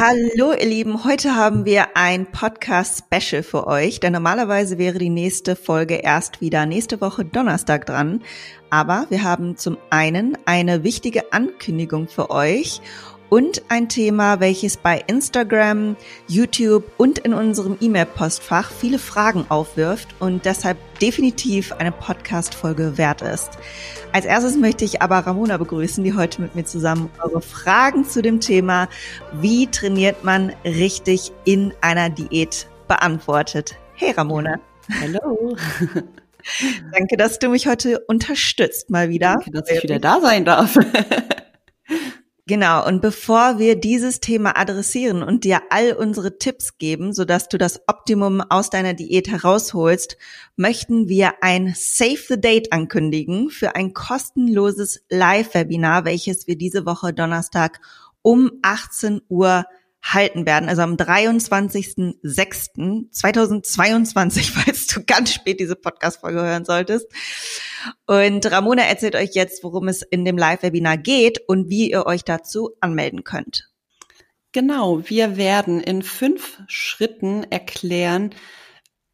Hallo ihr Lieben, heute haben wir ein Podcast-Special für euch, denn normalerweise wäre die nächste Folge erst wieder nächste Woche Donnerstag dran. Aber wir haben zum einen eine wichtige Ankündigung für euch und ein Thema, welches bei Instagram, YouTube und in unserem E-Mail-Postfach viele Fragen aufwirft und deshalb definitiv eine Podcast-Folge wert ist. Als erstes möchte ich aber Ramona begrüßen, die heute mit mir zusammen eure Fragen zu dem Thema, wie trainiert man richtig in einer Diät beantwortet. Hey Ramona. Hallo. Danke, dass du mich heute unterstützt mal wieder. Danke, dass ich wieder da sein darf. Genau, und bevor wir dieses Thema adressieren und dir all unsere Tipps geben, sodass du das Optimum aus deiner Diät herausholst, möchten wir ein Save the Date ankündigen für ein kostenloses Live-Webinar, welches wir diese Woche Donnerstag um 18 Uhr halten werden, also am 23.06.2022, falls du ganz spät diese Podcast-Folge hören solltest. Und Ramona erzählt euch jetzt, worum es in dem Live-Webinar geht und wie ihr euch dazu anmelden könnt. Genau, wir werden in fünf Schritten erklären,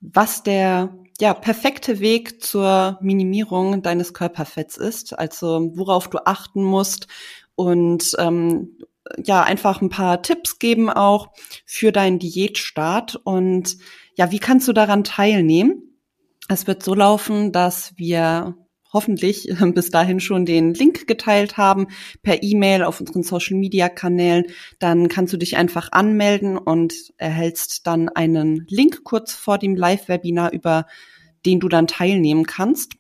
was der ja, perfekte Weg zur Minimierung deines Körperfetts ist, also worauf du achten musst und ähm, ja einfach ein paar Tipps geben auch für deinen Diätstart und ja, wie kannst du daran teilnehmen? Es wird so laufen, dass wir hoffentlich bis dahin schon den Link geteilt haben per E-Mail auf unseren Social Media Kanälen. Dann kannst du dich einfach anmelden und erhältst dann einen Link kurz vor dem Live-Webinar, über den du dann teilnehmen kannst.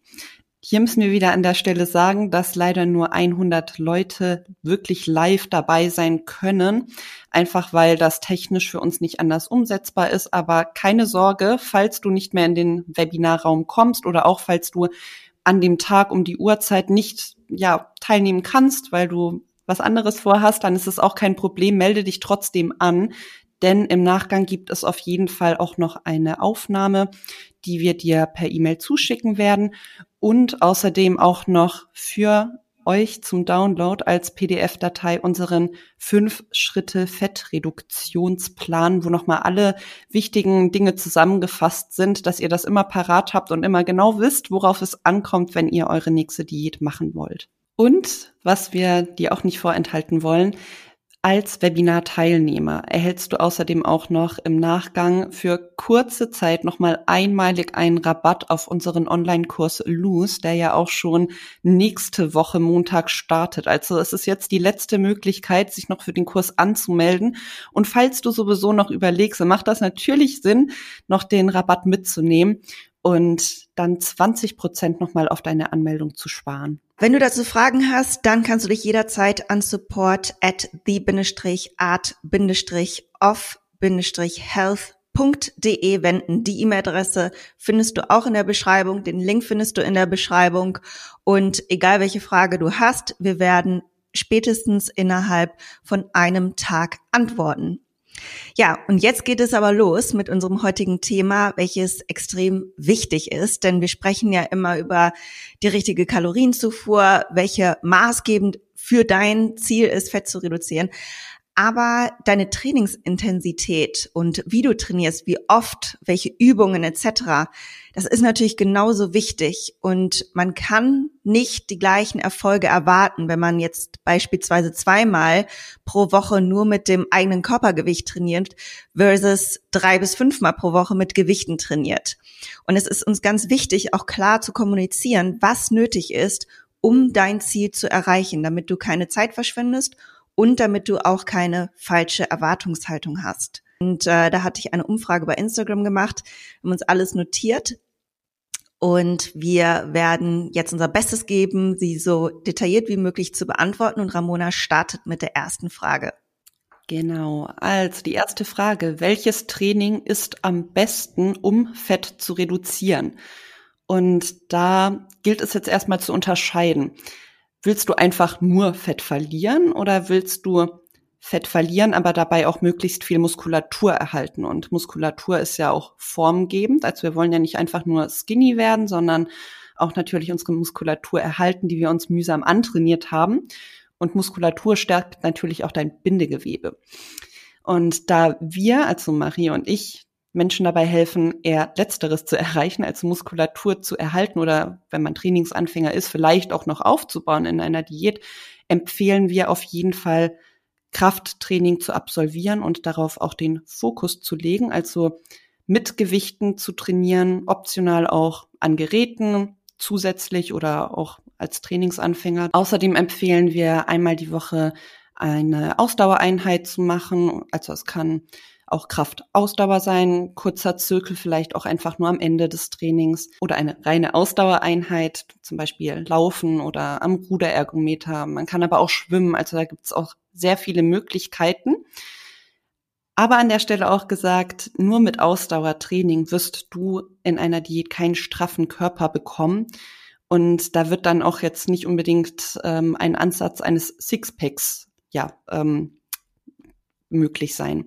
Hier müssen wir wieder an der Stelle sagen, dass leider nur 100 Leute wirklich live dabei sein können, einfach weil das technisch für uns nicht anders umsetzbar ist. Aber keine Sorge, falls du nicht mehr in den Webinarraum kommst oder auch falls du an dem Tag um die Uhrzeit nicht ja, teilnehmen kannst, weil du was anderes vorhast, dann ist es auch kein Problem. Melde dich trotzdem an, denn im Nachgang gibt es auf jeden Fall auch noch eine Aufnahme, die wir dir per E-Mail zuschicken werden und außerdem auch noch für euch zum Download als PDF-Datei unseren fünf Schritte Fettreduktionsplan, wo nochmal alle wichtigen Dinge zusammengefasst sind, dass ihr das immer parat habt und immer genau wisst, worauf es ankommt, wenn ihr eure nächste Diät machen wollt. Und was wir dir auch nicht vorenthalten wollen, als Webinar-Teilnehmer erhältst du außerdem auch noch im Nachgang für kurze Zeit nochmal einmalig einen Rabatt auf unseren Online-Kurs Lose, der ja auch schon nächste Woche Montag startet. Also es ist jetzt die letzte Möglichkeit, sich noch für den Kurs anzumelden. Und falls du sowieso noch überlegst, dann macht das natürlich Sinn, noch den Rabatt mitzunehmen und dann 20 Prozent nochmal auf deine Anmeldung zu sparen. Wenn du dazu Fragen hast, dann kannst du dich jederzeit an support at the-art-of-health.de wenden. Die E-Mail-Adresse findest du auch in der Beschreibung. Den Link findest du in der Beschreibung. Und egal welche Frage du hast, wir werden spätestens innerhalb von einem Tag antworten. Ja, und jetzt geht es aber los mit unserem heutigen Thema, welches extrem wichtig ist, denn wir sprechen ja immer über die richtige Kalorienzufuhr, welche maßgebend für dein Ziel ist, Fett zu reduzieren. Aber deine Trainingsintensität und wie du trainierst, wie oft, welche Übungen etc., das ist natürlich genauso wichtig. Und man kann nicht die gleichen Erfolge erwarten, wenn man jetzt beispielsweise zweimal pro Woche nur mit dem eigenen Körpergewicht trainiert versus drei bis fünfmal pro Woche mit Gewichten trainiert. Und es ist uns ganz wichtig, auch klar zu kommunizieren, was nötig ist, um dein Ziel zu erreichen, damit du keine Zeit verschwendest und damit du auch keine falsche Erwartungshaltung hast. Und äh, da hatte ich eine Umfrage bei Instagram gemacht, haben uns alles notiert. Und wir werden jetzt unser Bestes geben, sie so detailliert wie möglich zu beantworten. Und Ramona startet mit der ersten Frage. Genau. Also die erste Frage. Welches Training ist am besten, um Fett zu reduzieren? Und da gilt es jetzt erstmal zu unterscheiden. Willst du einfach nur Fett verlieren oder willst du Fett verlieren, aber dabei auch möglichst viel Muskulatur erhalten? Und Muskulatur ist ja auch formgebend. Also wir wollen ja nicht einfach nur skinny werden, sondern auch natürlich unsere Muskulatur erhalten, die wir uns mühsam antrainiert haben. Und Muskulatur stärkt natürlich auch dein Bindegewebe. Und da wir, also Marie und ich, Menschen dabei helfen, eher Letzteres zu erreichen, als Muskulatur zu erhalten oder wenn man Trainingsanfänger ist, vielleicht auch noch aufzubauen in einer Diät, empfehlen wir auf jeden Fall Krafttraining zu absolvieren und darauf auch den Fokus zu legen, also mit Gewichten zu trainieren, optional auch an Geräten zusätzlich oder auch als Trainingsanfänger. Außerdem empfehlen wir einmal die Woche eine Ausdauereinheit zu machen. Also es kann auch Kraftausdauer sein, kurzer Zirkel vielleicht auch einfach nur am Ende des Trainings oder eine reine Ausdauereinheit, zum Beispiel Laufen oder am Ruderergometer. Man kann aber auch schwimmen, also da gibt es auch sehr viele Möglichkeiten. Aber an der Stelle auch gesagt, nur mit Ausdauertraining wirst du in einer Diät keinen straffen Körper bekommen. Und da wird dann auch jetzt nicht unbedingt ähm, ein Ansatz eines Sixpacks ja, ähm, möglich sein.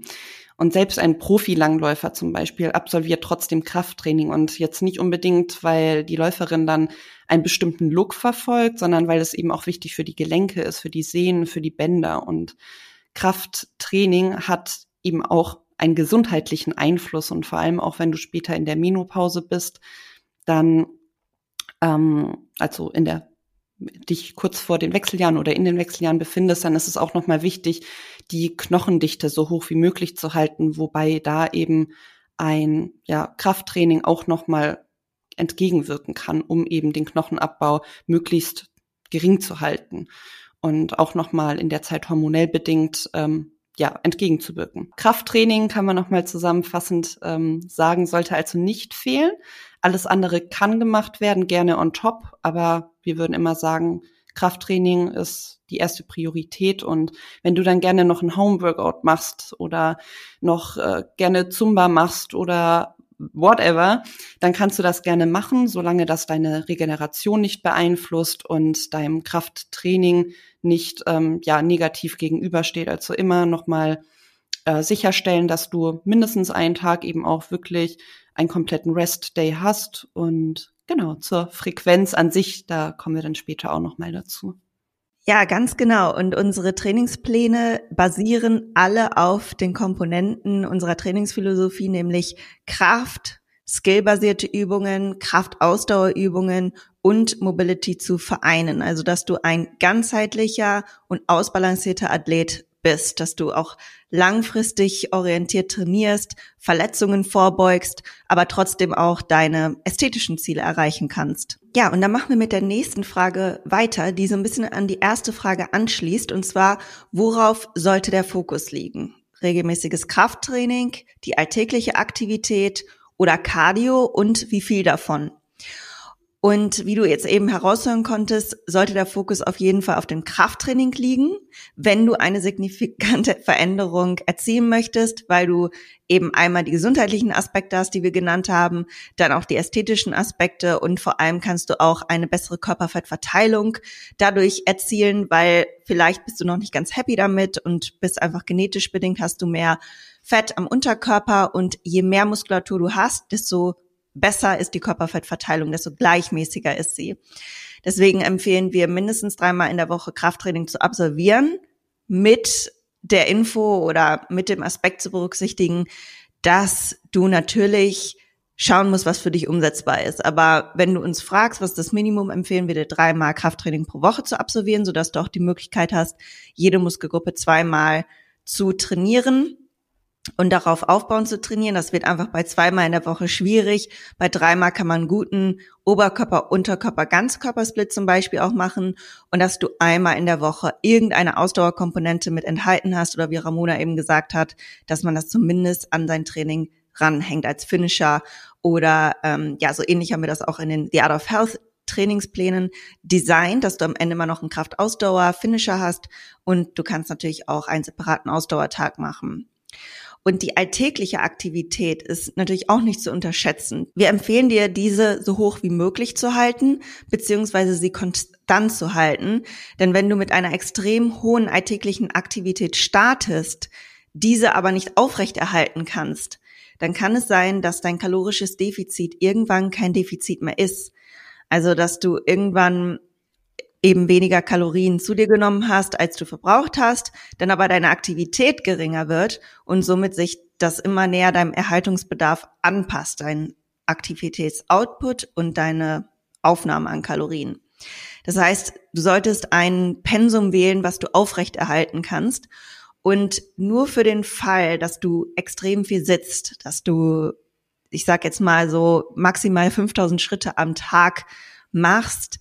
Und selbst ein Profi-Langläufer zum Beispiel absolviert trotzdem Krafttraining und jetzt nicht unbedingt, weil die Läuferin dann einen bestimmten Look verfolgt, sondern weil es eben auch wichtig für die Gelenke ist, für die Sehnen, für die Bänder. Und Krafttraining hat eben auch einen gesundheitlichen Einfluss und vor allem auch wenn du später in der Menopause bist, dann ähm, also in der dich kurz vor den Wechseljahren oder in den Wechseljahren befindest, dann ist es auch nochmal wichtig, die Knochendichte so hoch wie möglich zu halten, wobei da eben ein ja, Krafttraining auch nochmal entgegenwirken kann, um eben den Knochenabbau möglichst gering zu halten und auch nochmal in der Zeit hormonell bedingt ähm, ja, entgegenzuwirken. Krafttraining kann man nochmal zusammenfassend ähm, sagen, sollte also nicht fehlen. Alles andere kann gemacht werden, gerne on top, aber wir würden immer sagen, Krafttraining ist die erste Priorität und wenn du dann gerne noch ein Homeworkout machst oder noch äh, gerne Zumba machst oder whatever, dann kannst du das gerne machen, solange das deine Regeneration nicht beeinflusst und deinem Krafttraining nicht ähm, ja negativ gegenübersteht. Also immer nochmal äh, sicherstellen, dass du mindestens einen Tag eben auch wirklich einen kompletten Rest Day hast und genau, zur Frequenz an sich, da kommen wir dann später auch nochmal dazu. Ja, ganz genau. Und unsere Trainingspläne basieren alle auf den Komponenten unserer Trainingsphilosophie, nämlich Kraft, skillbasierte Übungen, Kraftausdauerübungen und Mobility zu vereinen. Also, dass du ein ganzheitlicher und ausbalancierter Athlet bist, dass du auch langfristig orientiert trainierst, Verletzungen vorbeugst, aber trotzdem auch deine ästhetischen Ziele erreichen kannst. Ja, und dann machen wir mit der nächsten Frage weiter, die so ein bisschen an die erste Frage anschließt, und zwar, worauf sollte der Fokus liegen? Regelmäßiges Krafttraining, die alltägliche Aktivität oder Cardio und wie viel davon? Und wie du jetzt eben heraushören konntest, sollte der Fokus auf jeden Fall auf dem Krafttraining liegen, wenn du eine signifikante Veränderung erzielen möchtest, weil du eben einmal die gesundheitlichen Aspekte hast, die wir genannt haben, dann auch die ästhetischen Aspekte und vor allem kannst du auch eine bessere Körperfettverteilung dadurch erzielen, weil vielleicht bist du noch nicht ganz happy damit und bist einfach genetisch bedingt, hast du mehr Fett am Unterkörper und je mehr Muskulatur du hast, desto besser ist die Körperfettverteilung, desto gleichmäßiger ist sie. Deswegen empfehlen wir mindestens dreimal in der Woche Krafttraining zu absolvieren mit der Info oder mit dem Aspekt zu berücksichtigen, dass du natürlich schauen musst, was für dich umsetzbar ist. Aber wenn du uns fragst, was das Minimum, empfehlen wir dir dreimal Krafttraining pro Woche zu absolvieren, sodass du auch die Möglichkeit hast, jede Muskelgruppe zweimal zu trainieren und darauf aufbauen zu trainieren. Das wird einfach bei zweimal in der Woche schwierig. Bei dreimal kann man einen guten Oberkörper, Unterkörper, Ganzkörpersplit zum Beispiel auch machen und dass du einmal in der Woche irgendeine Ausdauerkomponente mit enthalten hast oder wie Ramona eben gesagt hat, dass man das zumindest an sein Training ranhängt als Finisher oder ähm, ja, so ähnlich haben wir das auch in den The Art of Health Trainingsplänen designt, dass du am Ende mal noch einen Kraftausdauer-Finisher hast und du kannst natürlich auch einen separaten Ausdauertag machen. Und die alltägliche Aktivität ist natürlich auch nicht zu unterschätzen. Wir empfehlen dir, diese so hoch wie möglich zu halten, beziehungsweise sie konstant zu halten. Denn wenn du mit einer extrem hohen alltäglichen Aktivität startest, diese aber nicht aufrechterhalten kannst, dann kann es sein, dass dein kalorisches Defizit irgendwann kein Defizit mehr ist. Also, dass du irgendwann eben weniger Kalorien zu dir genommen hast, als du verbraucht hast, dann aber deine Aktivität geringer wird und somit sich das immer näher deinem Erhaltungsbedarf anpasst, dein Aktivitätsoutput und deine Aufnahme an Kalorien. Das heißt, du solltest ein Pensum wählen, was du aufrechterhalten kannst. Und nur für den Fall, dass du extrem viel sitzt, dass du, ich sag jetzt mal so maximal 5000 Schritte am Tag machst,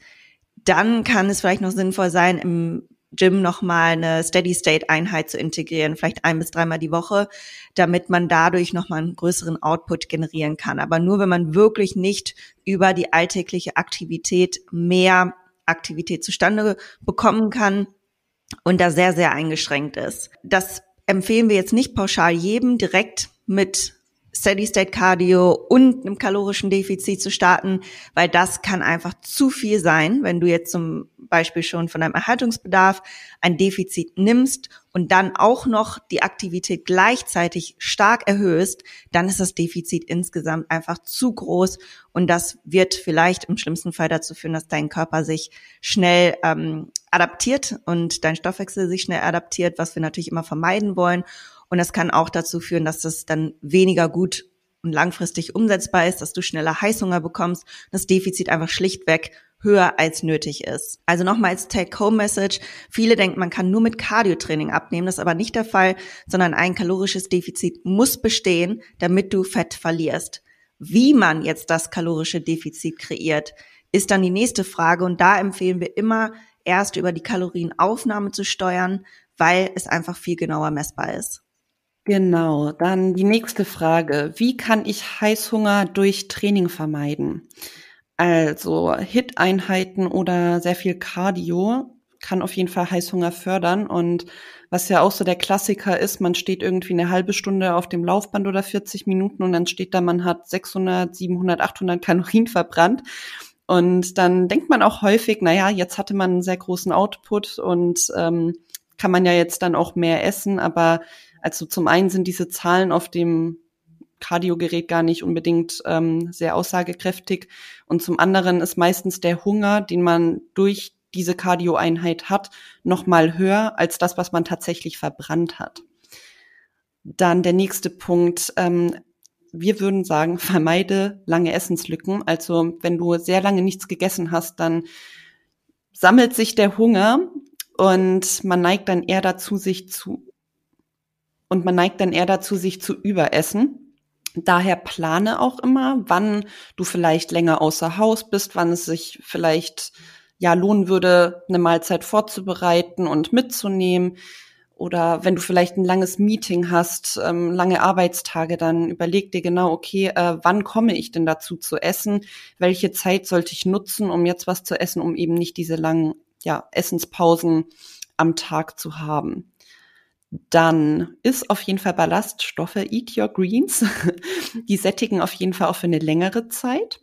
dann kann es vielleicht noch sinnvoll sein, im Gym nochmal eine Steady-State-Einheit zu integrieren, vielleicht ein bis dreimal die Woche, damit man dadurch nochmal einen größeren Output generieren kann. Aber nur, wenn man wirklich nicht über die alltägliche Aktivität mehr Aktivität zustande bekommen kann und da sehr, sehr eingeschränkt ist. Das empfehlen wir jetzt nicht pauschal jedem direkt mit Steady State Cardio und einem kalorischen Defizit zu starten, weil das kann einfach zu viel sein, wenn du jetzt zum Beispiel schon von deinem Erhaltungsbedarf ein Defizit nimmst und dann auch noch die Aktivität gleichzeitig stark erhöhst, dann ist das Defizit insgesamt einfach zu groß und das wird vielleicht im schlimmsten Fall dazu führen, dass dein Körper sich schnell ähm, adaptiert und dein Stoffwechsel sich schnell adaptiert, was wir natürlich immer vermeiden wollen. Und das kann auch dazu führen, dass das dann weniger gut und langfristig umsetzbar ist, dass du schneller Heißhunger bekommst, das Defizit einfach schlichtweg höher als nötig ist. Also nochmal als Take-Home-Message. Viele denken, man kann nur mit Cardio-Training abnehmen. Das ist aber nicht der Fall, sondern ein kalorisches Defizit muss bestehen, damit du Fett verlierst. Wie man jetzt das kalorische Defizit kreiert, ist dann die nächste Frage. Und da empfehlen wir immer, erst über die Kalorienaufnahme zu steuern, weil es einfach viel genauer messbar ist. Genau, dann die nächste Frage. Wie kann ich Heißhunger durch Training vermeiden? Also HIT-Einheiten oder sehr viel Cardio kann auf jeden Fall Heißhunger fördern. Und was ja auch so der Klassiker ist, man steht irgendwie eine halbe Stunde auf dem Laufband oder 40 Minuten und dann steht da, man hat 600, 700, 800 Kalorien verbrannt. Und dann denkt man auch häufig, naja, jetzt hatte man einen sehr großen Output und ähm, kann man ja jetzt dann auch mehr essen, aber also zum einen sind diese Zahlen auf dem Kardiogerät gar nicht unbedingt ähm, sehr aussagekräftig und zum anderen ist meistens der Hunger, den man durch diese Kardioeinheit hat, noch mal höher als das, was man tatsächlich verbrannt hat. Dann der nächste Punkt. Ähm, wir würden sagen, vermeide lange Essenslücken. Also wenn du sehr lange nichts gegessen hast, dann sammelt sich der Hunger und man neigt dann eher dazu, sich zu und man neigt dann eher dazu, sich zu überessen. Daher plane auch immer, wann du vielleicht länger außer Haus bist, wann es sich vielleicht ja lohnen würde, eine Mahlzeit vorzubereiten und mitzunehmen. Oder wenn du vielleicht ein langes Meeting hast, ähm, lange Arbeitstage, dann überleg dir genau, okay, äh, wann komme ich denn dazu zu essen? Welche Zeit sollte ich nutzen, um jetzt was zu essen, um eben nicht diese langen ja, Essenspausen am Tag zu haben? Dann ist auf jeden Fall Ballaststoffe, eat your greens. Die sättigen auf jeden Fall auch für eine längere Zeit.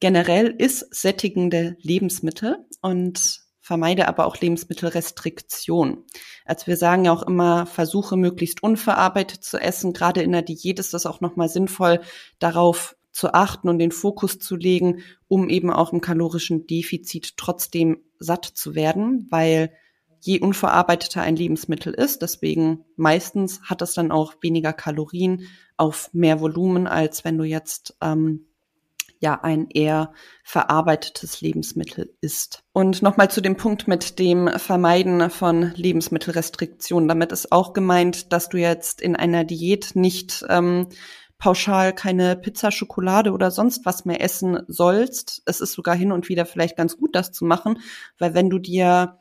Generell ist sättigende Lebensmittel und vermeide aber auch Lebensmittelrestriktion. Also wir sagen ja auch immer, versuche möglichst unverarbeitet zu essen. Gerade in der Diät ist das auch nochmal sinnvoll, darauf zu achten und den Fokus zu legen, um eben auch im kalorischen Defizit trotzdem satt zu werden, weil je unverarbeiteter ein Lebensmittel ist. Deswegen meistens hat es dann auch weniger Kalorien auf mehr Volumen, als wenn du jetzt ähm, ja ein eher verarbeitetes Lebensmittel isst. Und nochmal zu dem Punkt mit dem Vermeiden von Lebensmittelrestriktionen. Damit ist auch gemeint, dass du jetzt in einer Diät nicht ähm, pauschal keine Pizza, Schokolade oder sonst was mehr essen sollst. Es ist sogar hin und wieder vielleicht ganz gut, das zu machen, weil wenn du dir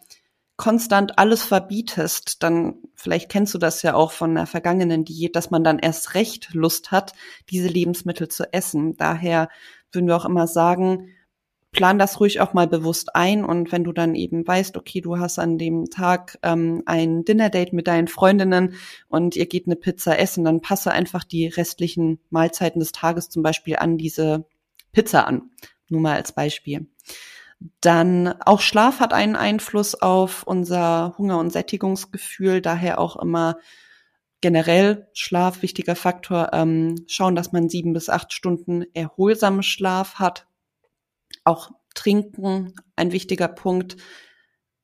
konstant alles verbietest, dann vielleicht kennst du das ja auch von der vergangenen Diät, dass man dann erst recht Lust hat, diese Lebensmittel zu essen. Daher würden wir auch immer sagen, plan das ruhig auch mal bewusst ein und wenn du dann eben weißt, okay, du hast an dem Tag ähm, ein Dinner-Date mit deinen Freundinnen und ihr geht eine Pizza essen, dann passe einfach die restlichen Mahlzeiten des Tages zum Beispiel an diese Pizza an. Nur mal als Beispiel. Dann auch Schlaf hat einen Einfluss auf unser Hunger- und Sättigungsgefühl, daher auch immer generell Schlaf wichtiger Faktor. Ähm, schauen, dass man sieben bis acht Stunden erholsamen Schlaf hat. Auch Trinken, ein wichtiger Punkt.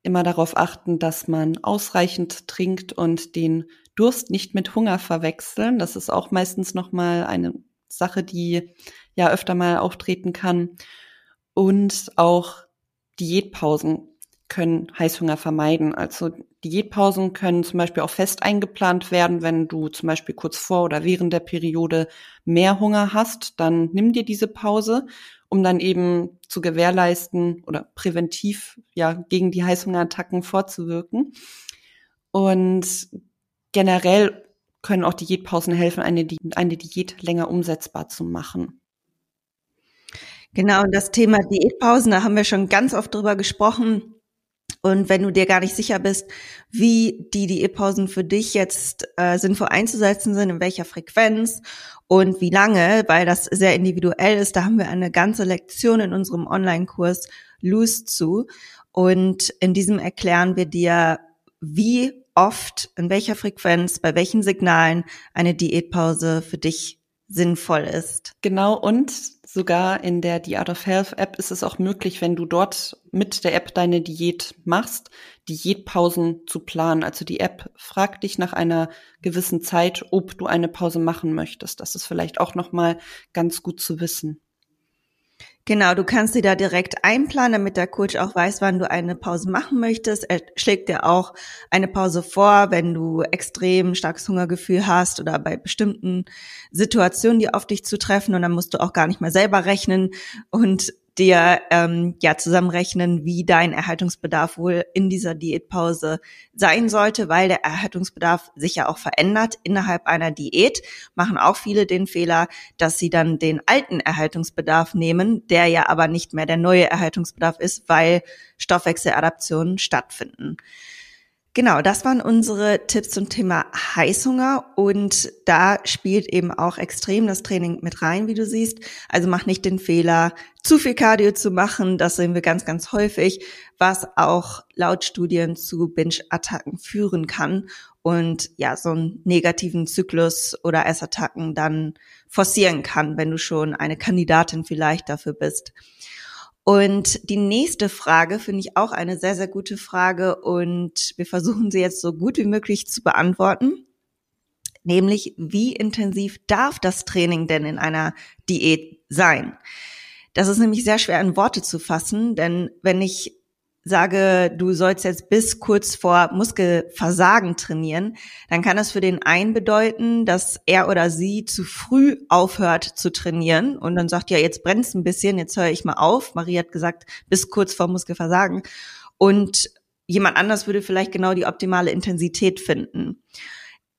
Immer darauf achten, dass man ausreichend trinkt und den Durst nicht mit Hunger verwechseln. Das ist auch meistens nochmal eine Sache, die ja öfter mal auftreten kann. Und auch Diätpausen können Heißhunger vermeiden. Also Diätpausen können zum Beispiel auch fest eingeplant werden, wenn du zum Beispiel kurz vor oder während der Periode mehr Hunger hast, dann nimm dir diese Pause, um dann eben zu gewährleisten oder präventiv ja gegen die Heißhungerattacken vorzuwirken. Und generell können auch Diätpausen helfen, eine, eine Diät länger umsetzbar zu machen. Genau, und das Thema Diätpausen, da haben wir schon ganz oft drüber gesprochen. Und wenn du dir gar nicht sicher bist, wie die Diätpausen für dich jetzt äh, sinnvoll einzusetzen sind, in welcher Frequenz und wie lange, weil das sehr individuell ist, da haben wir eine ganze Lektion in unserem Online-Kurs Loose zu. Und in diesem erklären wir dir, wie oft, in welcher Frequenz, bei welchen Signalen eine Diätpause für dich sinnvoll ist. Genau, und sogar in der The Art of Health App ist es auch möglich, wenn du dort mit der App deine Diät machst, Diätpausen zu planen. Also die App fragt dich nach einer gewissen Zeit, ob du eine Pause machen möchtest. Das ist vielleicht auch nochmal ganz gut zu wissen. Genau, du kannst sie da direkt einplanen, damit der Coach auch weiß, wann du eine Pause machen möchtest. Er schlägt dir auch eine Pause vor, wenn du extrem starkes Hungergefühl hast oder bei bestimmten Situationen, die auf dich zutreffen. Und dann musst du auch gar nicht mehr selber rechnen und dir ähm, ja zusammenrechnen, wie dein Erhaltungsbedarf wohl in dieser Diätpause sein sollte, weil der Erhaltungsbedarf sich ja auch verändert innerhalb einer Diät. Machen auch viele den Fehler, dass sie dann den alten Erhaltungsbedarf nehmen, der ja aber nicht mehr der neue Erhaltungsbedarf ist, weil Stoffwechseladaptionen stattfinden. Genau, das waren unsere Tipps zum Thema Heißhunger und da spielt eben auch extrem das Training mit rein, wie du siehst. Also mach nicht den Fehler, zu viel Cardio zu machen, das sehen wir ganz, ganz häufig, was auch laut Studien zu Binge-Attacken führen kann und ja, so einen negativen Zyklus oder Essattacken dann forcieren kann, wenn du schon eine Kandidatin vielleicht dafür bist. Und die nächste Frage finde ich auch eine sehr, sehr gute Frage und wir versuchen sie jetzt so gut wie möglich zu beantworten. Nämlich, wie intensiv darf das Training denn in einer Diät sein? Das ist nämlich sehr schwer in Worte zu fassen, denn wenn ich sage, du sollst jetzt bis kurz vor Muskelversagen trainieren, dann kann das für den einen bedeuten, dass er oder sie zu früh aufhört zu trainieren und dann sagt, ja, jetzt brennt's ein bisschen, jetzt höre ich mal auf. Marie hat gesagt, bis kurz vor Muskelversagen. Und jemand anders würde vielleicht genau die optimale Intensität finden.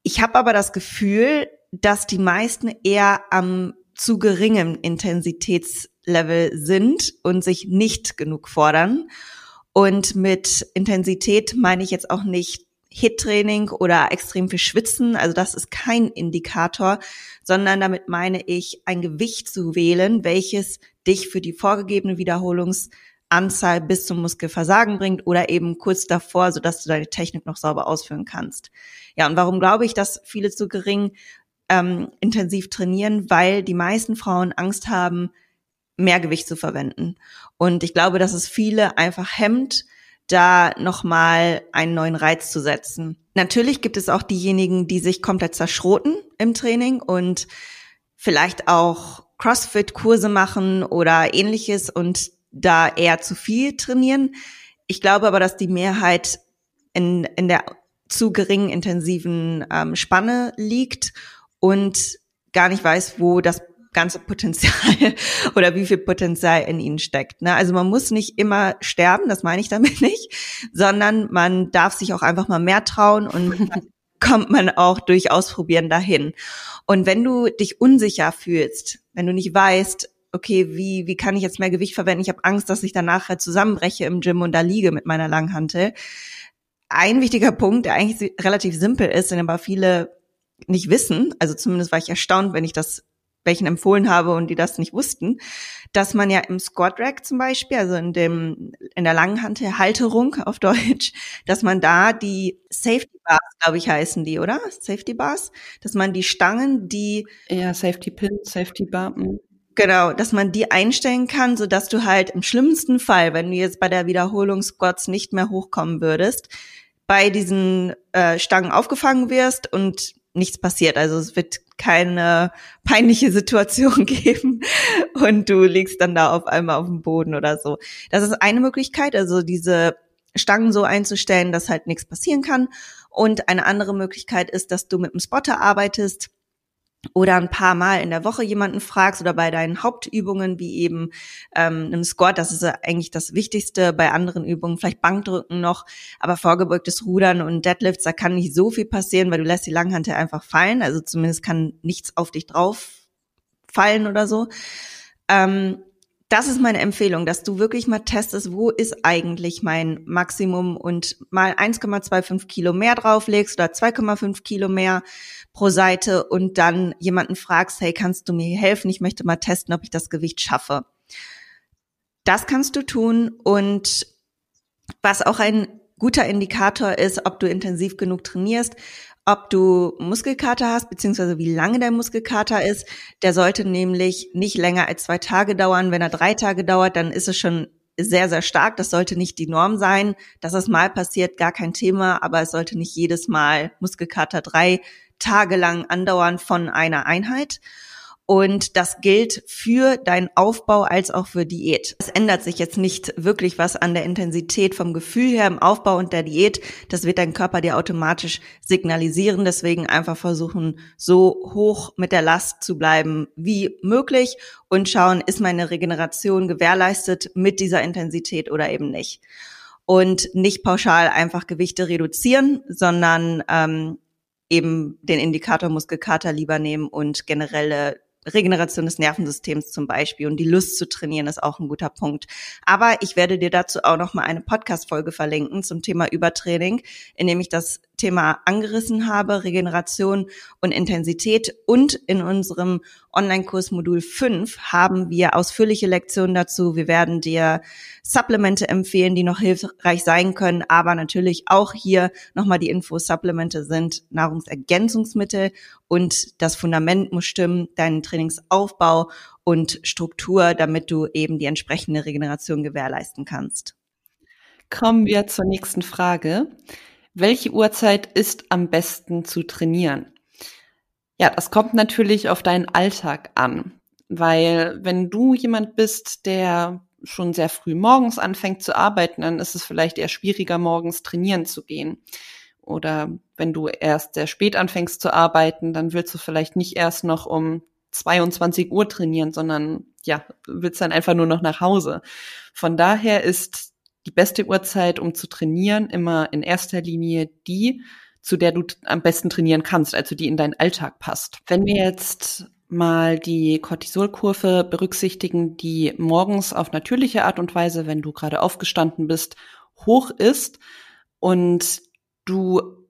Ich habe aber das Gefühl, dass die meisten eher am zu geringem Intensitätslevel sind und sich nicht genug fordern. Und mit Intensität meine ich jetzt auch nicht Hit-Training oder extrem viel Schwitzen. Also das ist kein Indikator, sondern damit meine ich ein Gewicht zu wählen, welches dich für die vorgegebene Wiederholungsanzahl bis zum Muskelversagen bringt oder eben kurz davor, sodass du deine Technik noch sauber ausführen kannst. Ja, und warum glaube ich, dass viele zu gering ähm, intensiv trainieren? Weil die meisten Frauen Angst haben, mehr Gewicht zu verwenden. Und ich glaube, dass es viele einfach hemmt, da nochmal einen neuen Reiz zu setzen. Natürlich gibt es auch diejenigen, die sich komplett zerschroten im Training und vielleicht auch CrossFit-Kurse machen oder ähnliches und da eher zu viel trainieren. Ich glaube aber, dass die Mehrheit in, in der zu geringen intensiven ähm, Spanne liegt und gar nicht weiß, wo das ganze Potenzial oder wie viel Potenzial in ihnen steckt. Ne? Also man muss nicht immer sterben, das meine ich damit nicht, sondern man darf sich auch einfach mal mehr trauen und kommt man auch durch Ausprobieren dahin. Und wenn du dich unsicher fühlst, wenn du nicht weißt, okay, wie, wie kann ich jetzt mehr Gewicht verwenden? Ich habe Angst, dass ich danach halt zusammenbreche im Gym und da liege mit meiner Langhantel. Ein wichtiger Punkt, der eigentlich relativ simpel ist, den aber viele nicht wissen, also zumindest war ich erstaunt, wenn ich das welchen empfohlen habe und die das nicht wussten, dass man ja im Squat Rack zum Beispiel, also in dem in der langen Halterung auf Deutsch, dass man da die Safety Bars, glaube ich, heißen die, oder? Safety Bars, dass man die Stangen, die ja Safety Pin, Safety Bar. Mh. Genau, dass man die einstellen kann, so dass du halt im schlimmsten Fall, wenn du jetzt bei der Wiederholung Squats nicht mehr hochkommen würdest, bei diesen äh, Stangen aufgefangen wirst und nichts passiert. Also es wird keine peinliche Situation geben und du liegst dann da auf einmal auf dem Boden oder so. Das ist eine Möglichkeit, also diese Stangen so einzustellen, dass halt nichts passieren kann. Und eine andere Möglichkeit ist, dass du mit einem Spotter arbeitest oder ein paar Mal in der Woche jemanden fragst oder bei deinen Hauptübungen wie eben ähm, einem Squat, das ist eigentlich das Wichtigste, bei anderen Übungen vielleicht Bankdrücken noch, aber vorgebeugtes Rudern und Deadlifts, da kann nicht so viel passieren, weil du lässt die Langhantel einfach fallen, also zumindest kann nichts auf dich drauf fallen oder so. Ähm, das ist meine Empfehlung, dass du wirklich mal testest, wo ist eigentlich mein Maximum und mal 1,25 Kilo mehr drauflegst oder 2,5 Kilo mehr pro Seite und dann jemanden fragst, hey, kannst du mir helfen? Ich möchte mal testen, ob ich das Gewicht schaffe. Das kannst du tun und was auch ein guter Indikator ist, ob du intensiv genug trainierst, ob du Muskelkater hast, beziehungsweise wie lange dein Muskelkater ist. Der sollte nämlich nicht länger als zwei Tage dauern. Wenn er drei Tage dauert, dann ist es schon sehr, sehr stark. Das sollte nicht die Norm sein. Dass es mal passiert, gar kein Thema, aber es sollte nicht jedes Mal Muskelkater drei Tage lang andauern von einer Einheit. Und das gilt für deinen Aufbau als auch für Diät. Es ändert sich jetzt nicht wirklich was an der Intensität vom Gefühl her im Aufbau und der Diät. Das wird dein Körper dir automatisch signalisieren. Deswegen einfach versuchen, so hoch mit der Last zu bleiben wie möglich und schauen, ist meine Regeneration gewährleistet mit dieser Intensität oder eben nicht. Und nicht pauschal einfach Gewichte reduzieren, sondern ähm, eben den Indikator Muskelkater lieber nehmen und generelle Regeneration des Nervensystems zum Beispiel und die Lust zu trainieren ist auch ein guter Punkt. Aber ich werde dir dazu auch noch mal eine Podcast-Folge verlinken zum Thema Übertraining, in dem ich das Thema angerissen habe, Regeneration und Intensität. Und in unserem Online-Kurs Modul 5 haben wir ausführliche Lektionen dazu. Wir werden dir Supplemente empfehlen, die noch hilfreich sein können, aber natürlich auch hier nochmal die Infos. Supplemente sind Nahrungsergänzungsmittel und das Fundament muss stimmen, deinen Trainingsaufbau und Struktur, damit du eben die entsprechende Regeneration gewährleisten kannst. Kommen wir zur nächsten Frage. Welche Uhrzeit ist am besten zu trainieren? Ja, das kommt natürlich auf deinen Alltag an, weil wenn du jemand bist, der schon sehr früh morgens anfängt zu arbeiten, dann ist es vielleicht eher schwieriger, morgens trainieren zu gehen. Oder wenn du erst sehr spät anfängst zu arbeiten, dann willst du vielleicht nicht erst noch um 22 Uhr trainieren, sondern ja, willst dann einfach nur noch nach Hause. Von daher ist die beste Uhrzeit, um zu trainieren, immer in erster Linie die, zu der du am besten trainieren kannst, also die in deinen Alltag passt. Wenn wir jetzt mal die Cortisolkurve berücksichtigen, die morgens auf natürliche Art und Weise, wenn du gerade aufgestanden bist, hoch ist und du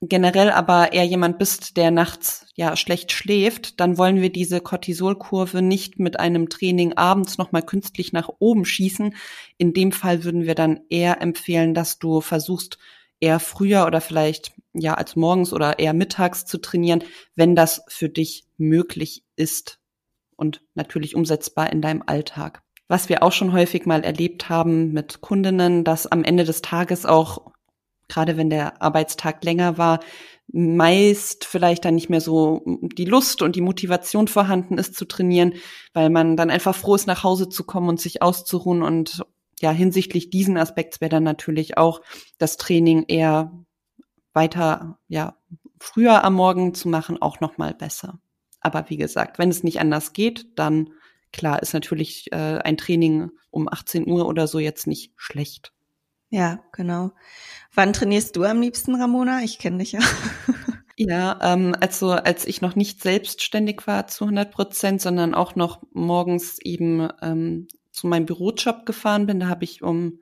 generell aber eher jemand bist, der nachts ja schlecht schläft, dann wollen wir diese Cortisolkurve nicht mit einem Training abends nochmal künstlich nach oben schießen. In dem Fall würden wir dann eher empfehlen, dass du versuchst, eher früher oder vielleicht ja als morgens oder eher mittags zu trainieren, wenn das für dich möglich ist und natürlich umsetzbar in deinem Alltag. Was wir auch schon häufig mal erlebt haben mit Kundinnen, dass am Ende des Tages auch gerade wenn der Arbeitstag länger war, meist vielleicht dann nicht mehr so die Lust und die Motivation vorhanden ist zu trainieren, weil man dann einfach froh ist, nach Hause zu kommen und sich auszuruhen. Und ja, hinsichtlich diesen Aspekts wäre dann natürlich auch das Training eher weiter, ja, früher am Morgen zu machen, auch nochmal besser. Aber wie gesagt, wenn es nicht anders geht, dann klar ist natürlich äh, ein Training um 18 Uhr oder so jetzt nicht schlecht. Ja, genau. Wann trainierst du am liebsten, Ramona? Ich kenne dich ja. Ja, ähm, also als ich noch nicht selbstständig war zu 100 Prozent, sondern auch noch morgens eben ähm, zu meinem Bürojob gefahren bin, da habe ich um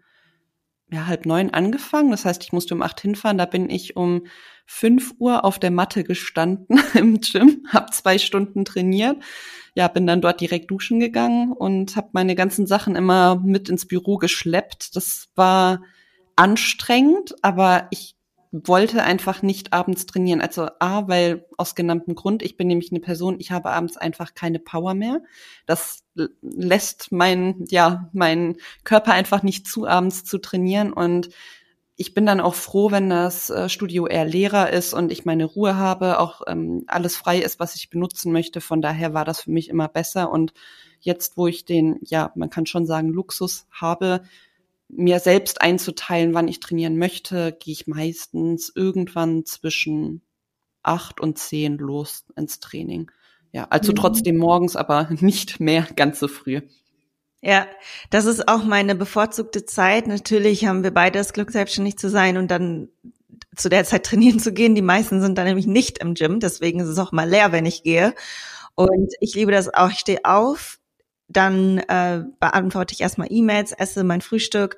ja, halb neun angefangen. Das heißt, ich musste um acht hinfahren. Da bin ich um fünf Uhr auf der Matte gestanden im Gym, habe zwei Stunden trainiert. Ja, bin dann dort direkt duschen gegangen und habe meine ganzen Sachen immer mit ins Büro geschleppt. Das war anstrengend, aber ich wollte einfach nicht abends trainieren. Also A, weil aus genanntem Grund, ich bin nämlich eine Person, ich habe abends einfach keine Power mehr. Das lässt mein, ja, mein Körper einfach nicht zu, abends zu trainieren und ich bin dann auch froh, wenn das äh, Studio eher leerer ist und ich meine Ruhe habe, auch ähm, alles frei ist, was ich benutzen möchte. Von daher war das für mich immer besser. Und jetzt, wo ich den, ja, man kann schon sagen, Luxus habe, mir selbst einzuteilen, wann ich trainieren möchte, gehe ich meistens irgendwann zwischen acht und zehn los ins Training. Ja, also mhm. trotzdem morgens, aber nicht mehr ganz so früh. Ja, das ist auch meine bevorzugte Zeit. Natürlich haben wir beide das Glück, selbstständig zu sein und dann zu der Zeit trainieren zu gehen. Die meisten sind dann nämlich nicht im Gym, deswegen ist es auch mal leer, wenn ich gehe. Und ich liebe das auch. Ich stehe auf, dann äh, beantworte ich erstmal E-Mails, esse mein Frühstück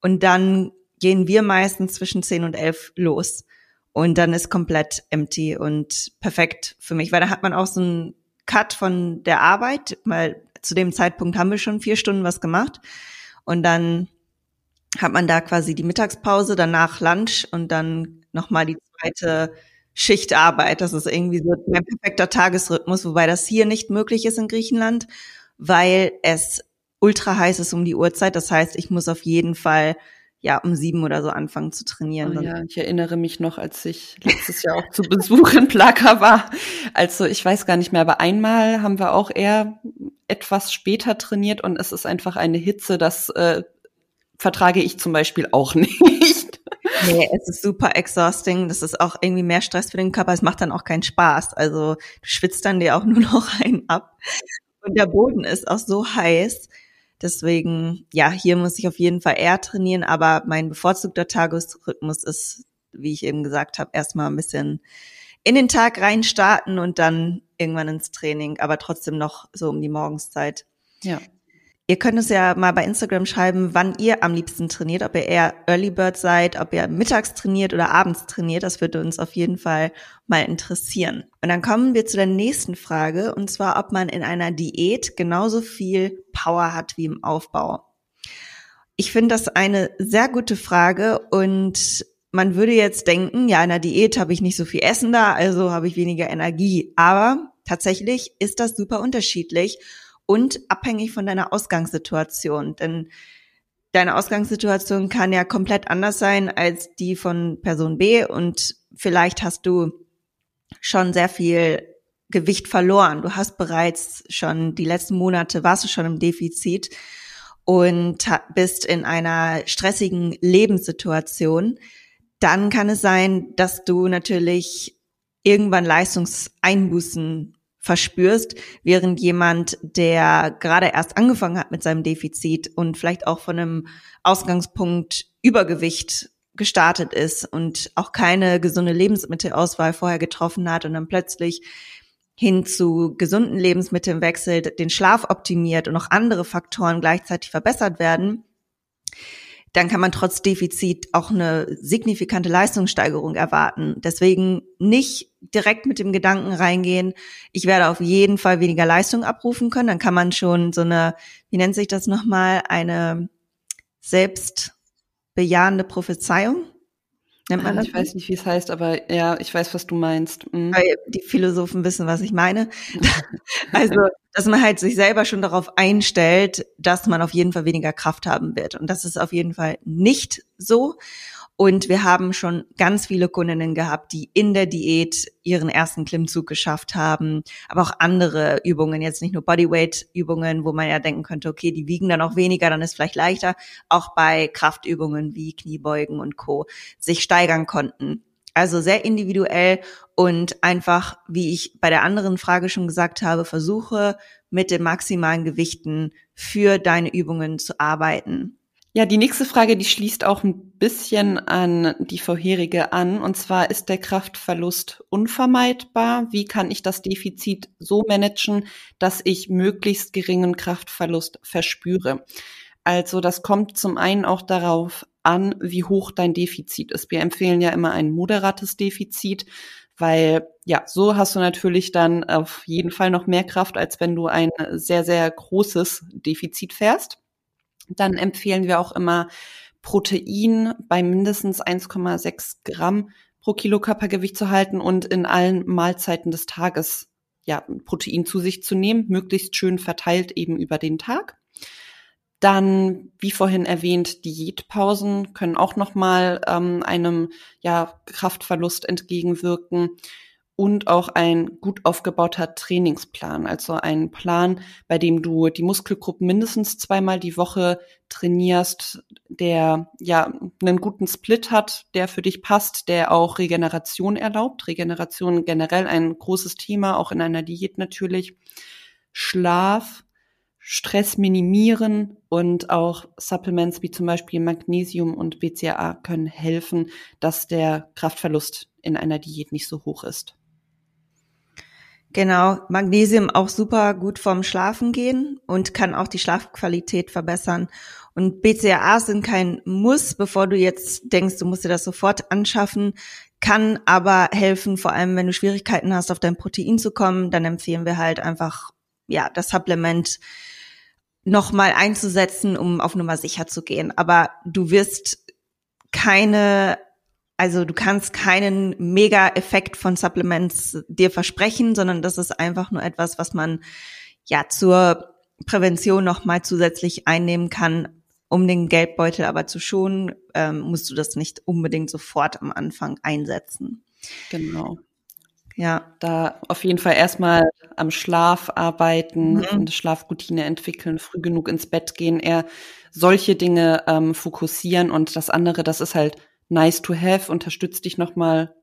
und dann gehen wir meistens zwischen 10 und 11 los. Und dann ist komplett empty und perfekt für mich, weil da hat man auch so einen Cut von der Arbeit, weil zu dem Zeitpunkt haben wir schon vier Stunden was gemacht. Und dann hat man da quasi die Mittagspause, danach Lunch und dann nochmal die zweite Schichtarbeit. Das ist irgendwie so mein perfekter Tagesrhythmus, wobei das hier nicht möglich ist in Griechenland weil es ultra heiß ist um die Uhrzeit. Das heißt, ich muss auf jeden Fall ja um sieben oder so anfangen zu trainieren. Oh, ja, ich erinnere mich noch, als ich letztes Jahr auch zu Besuch in Plaka war. Also ich weiß gar nicht mehr, aber einmal haben wir auch eher etwas später trainiert und es ist einfach eine Hitze, das äh, vertrage ich zum Beispiel auch nicht. Nee, es ist super exhausting. Das ist auch irgendwie mehr Stress für den Körper. Es macht dann auch keinen Spaß. Also du schwitzt dann dir auch nur noch einen ab. Und der Boden ist auch so heiß. Deswegen, ja, hier muss ich auf jeden Fall eher trainieren, aber mein bevorzugter Tagesrhythmus ist, wie ich eben gesagt habe, erstmal ein bisschen in den Tag reinstarten und dann irgendwann ins Training, aber trotzdem noch so um die Morgenszeit. Ja. Ihr könnt uns ja mal bei Instagram schreiben, wann ihr am liebsten trainiert, ob ihr eher Early Bird seid, ob ihr mittags trainiert oder abends trainiert. Das würde uns auf jeden Fall mal interessieren. Und dann kommen wir zu der nächsten Frage, und zwar, ob man in einer Diät genauso viel Power hat wie im Aufbau. Ich finde das eine sehr gute Frage und man würde jetzt denken, ja, in einer Diät habe ich nicht so viel Essen da, also habe ich weniger Energie. Aber tatsächlich ist das super unterschiedlich und abhängig von deiner Ausgangssituation. Denn deine Ausgangssituation kann ja komplett anders sein als die von Person B und vielleicht hast du schon sehr viel Gewicht verloren. Du hast bereits schon die letzten Monate warst du schon im Defizit und bist in einer stressigen Lebenssituation. Dann kann es sein, dass du natürlich irgendwann Leistungseinbußen verspürst, während jemand, der gerade erst angefangen hat mit seinem Defizit und vielleicht auch von einem Ausgangspunkt Übergewicht gestartet ist und auch keine gesunde Lebensmittelauswahl vorher getroffen hat und dann plötzlich hin zu gesunden Lebensmitteln wechselt, den Schlaf optimiert und auch andere Faktoren gleichzeitig verbessert werden, dann kann man trotz Defizit auch eine signifikante Leistungssteigerung erwarten. Deswegen nicht direkt mit dem Gedanken reingehen, ich werde auf jeden Fall weniger Leistung abrufen können. Dann kann man schon so eine, wie nennt sich das nochmal, eine selbstbejahende Prophezeiung Nennt man ah, das? Ich weiß nicht, wie es heißt, aber ja, ich weiß, was du meinst. Mhm. Weil die Philosophen wissen, was ich meine. also, dass man halt sich selber schon darauf einstellt, dass man auf jeden Fall weniger Kraft haben wird. Und das ist auf jeden Fall nicht so. Und wir haben schon ganz viele Kundinnen gehabt, die in der Diät ihren ersten Klimmzug geschafft haben, aber auch andere Übungen, jetzt nicht nur Bodyweight-Übungen, wo man ja denken könnte, okay, die wiegen dann auch weniger, dann ist vielleicht leichter, auch bei Kraftübungen wie Kniebeugen und Co. sich steigern konnten. Also sehr individuell und einfach, wie ich bei der anderen Frage schon gesagt habe, versuche mit den maximalen Gewichten für deine Übungen zu arbeiten. Ja, die nächste Frage, die schließt auch ein bisschen an die vorherige an. Und zwar ist der Kraftverlust unvermeidbar? Wie kann ich das Defizit so managen, dass ich möglichst geringen Kraftverlust verspüre? Also das kommt zum einen auch darauf an, wie hoch dein Defizit ist. Wir empfehlen ja immer ein moderates Defizit, weil ja, so hast du natürlich dann auf jeden Fall noch mehr Kraft, als wenn du ein sehr, sehr großes Defizit fährst dann empfehlen wir auch immer Protein bei mindestens 1,6 Gramm pro Kilo Körpergewicht zu halten und in allen Mahlzeiten des Tages ja, Protein zu sich zu nehmen, möglichst schön verteilt eben über den Tag. Dann, wie vorhin erwähnt, Diätpausen können auch nochmal ähm, einem ja, Kraftverlust entgegenwirken und auch ein gut aufgebauter Trainingsplan, also ein Plan, bei dem du die Muskelgruppen mindestens zweimal die Woche trainierst, der ja einen guten Split hat, der für dich passt, der auch Regeneration erlaubt. Regeneration generell ein großes Thema, auch in einer Diät natürlich. Schlaf, Stress minimieren und auch Supplements wie zum Beispiel Magnesium und BCAA können helfen, dass der Kraftverlust in einer Diät nicht so hoch ist. Genau, Magnesium auch super gut vom Schlafen gehen und kann auch die Schlafqualität verbessern. Und BCAA sind kein Muss, bevor du jetzt denkst, du musst dir das sofort anschaffen, kann aber helfen, vor allem wenn du Schwierigkeiten hast, auf dein Protein zu kommen, dann empfehlen wir halt einfach, ja, das Supplement nochmal einzusetzen, um auf Nummer sicher zu gehen. Aber du wirst keine also du kannst keinen Mega-Effekt von Supplements dir versprechen, sondern das ist einfach nur etwas, was man ja zur Prävention nochmal zusätzlich einnehmen kann, um den Geldbeutel aber zu schonen, ähm, musst du das nicht unbedingt sofort am Anfang einsetzen. Genau. Ja, da auf jeden Fall erstmal am Schlaf arbeiten mhm. und Schlafroutine entwickeln, früh genug ins Bett gehen, eher solche Dinge ähm, fokussieren und das andere, das ist halt nice to have, unterstützt dich nochmal,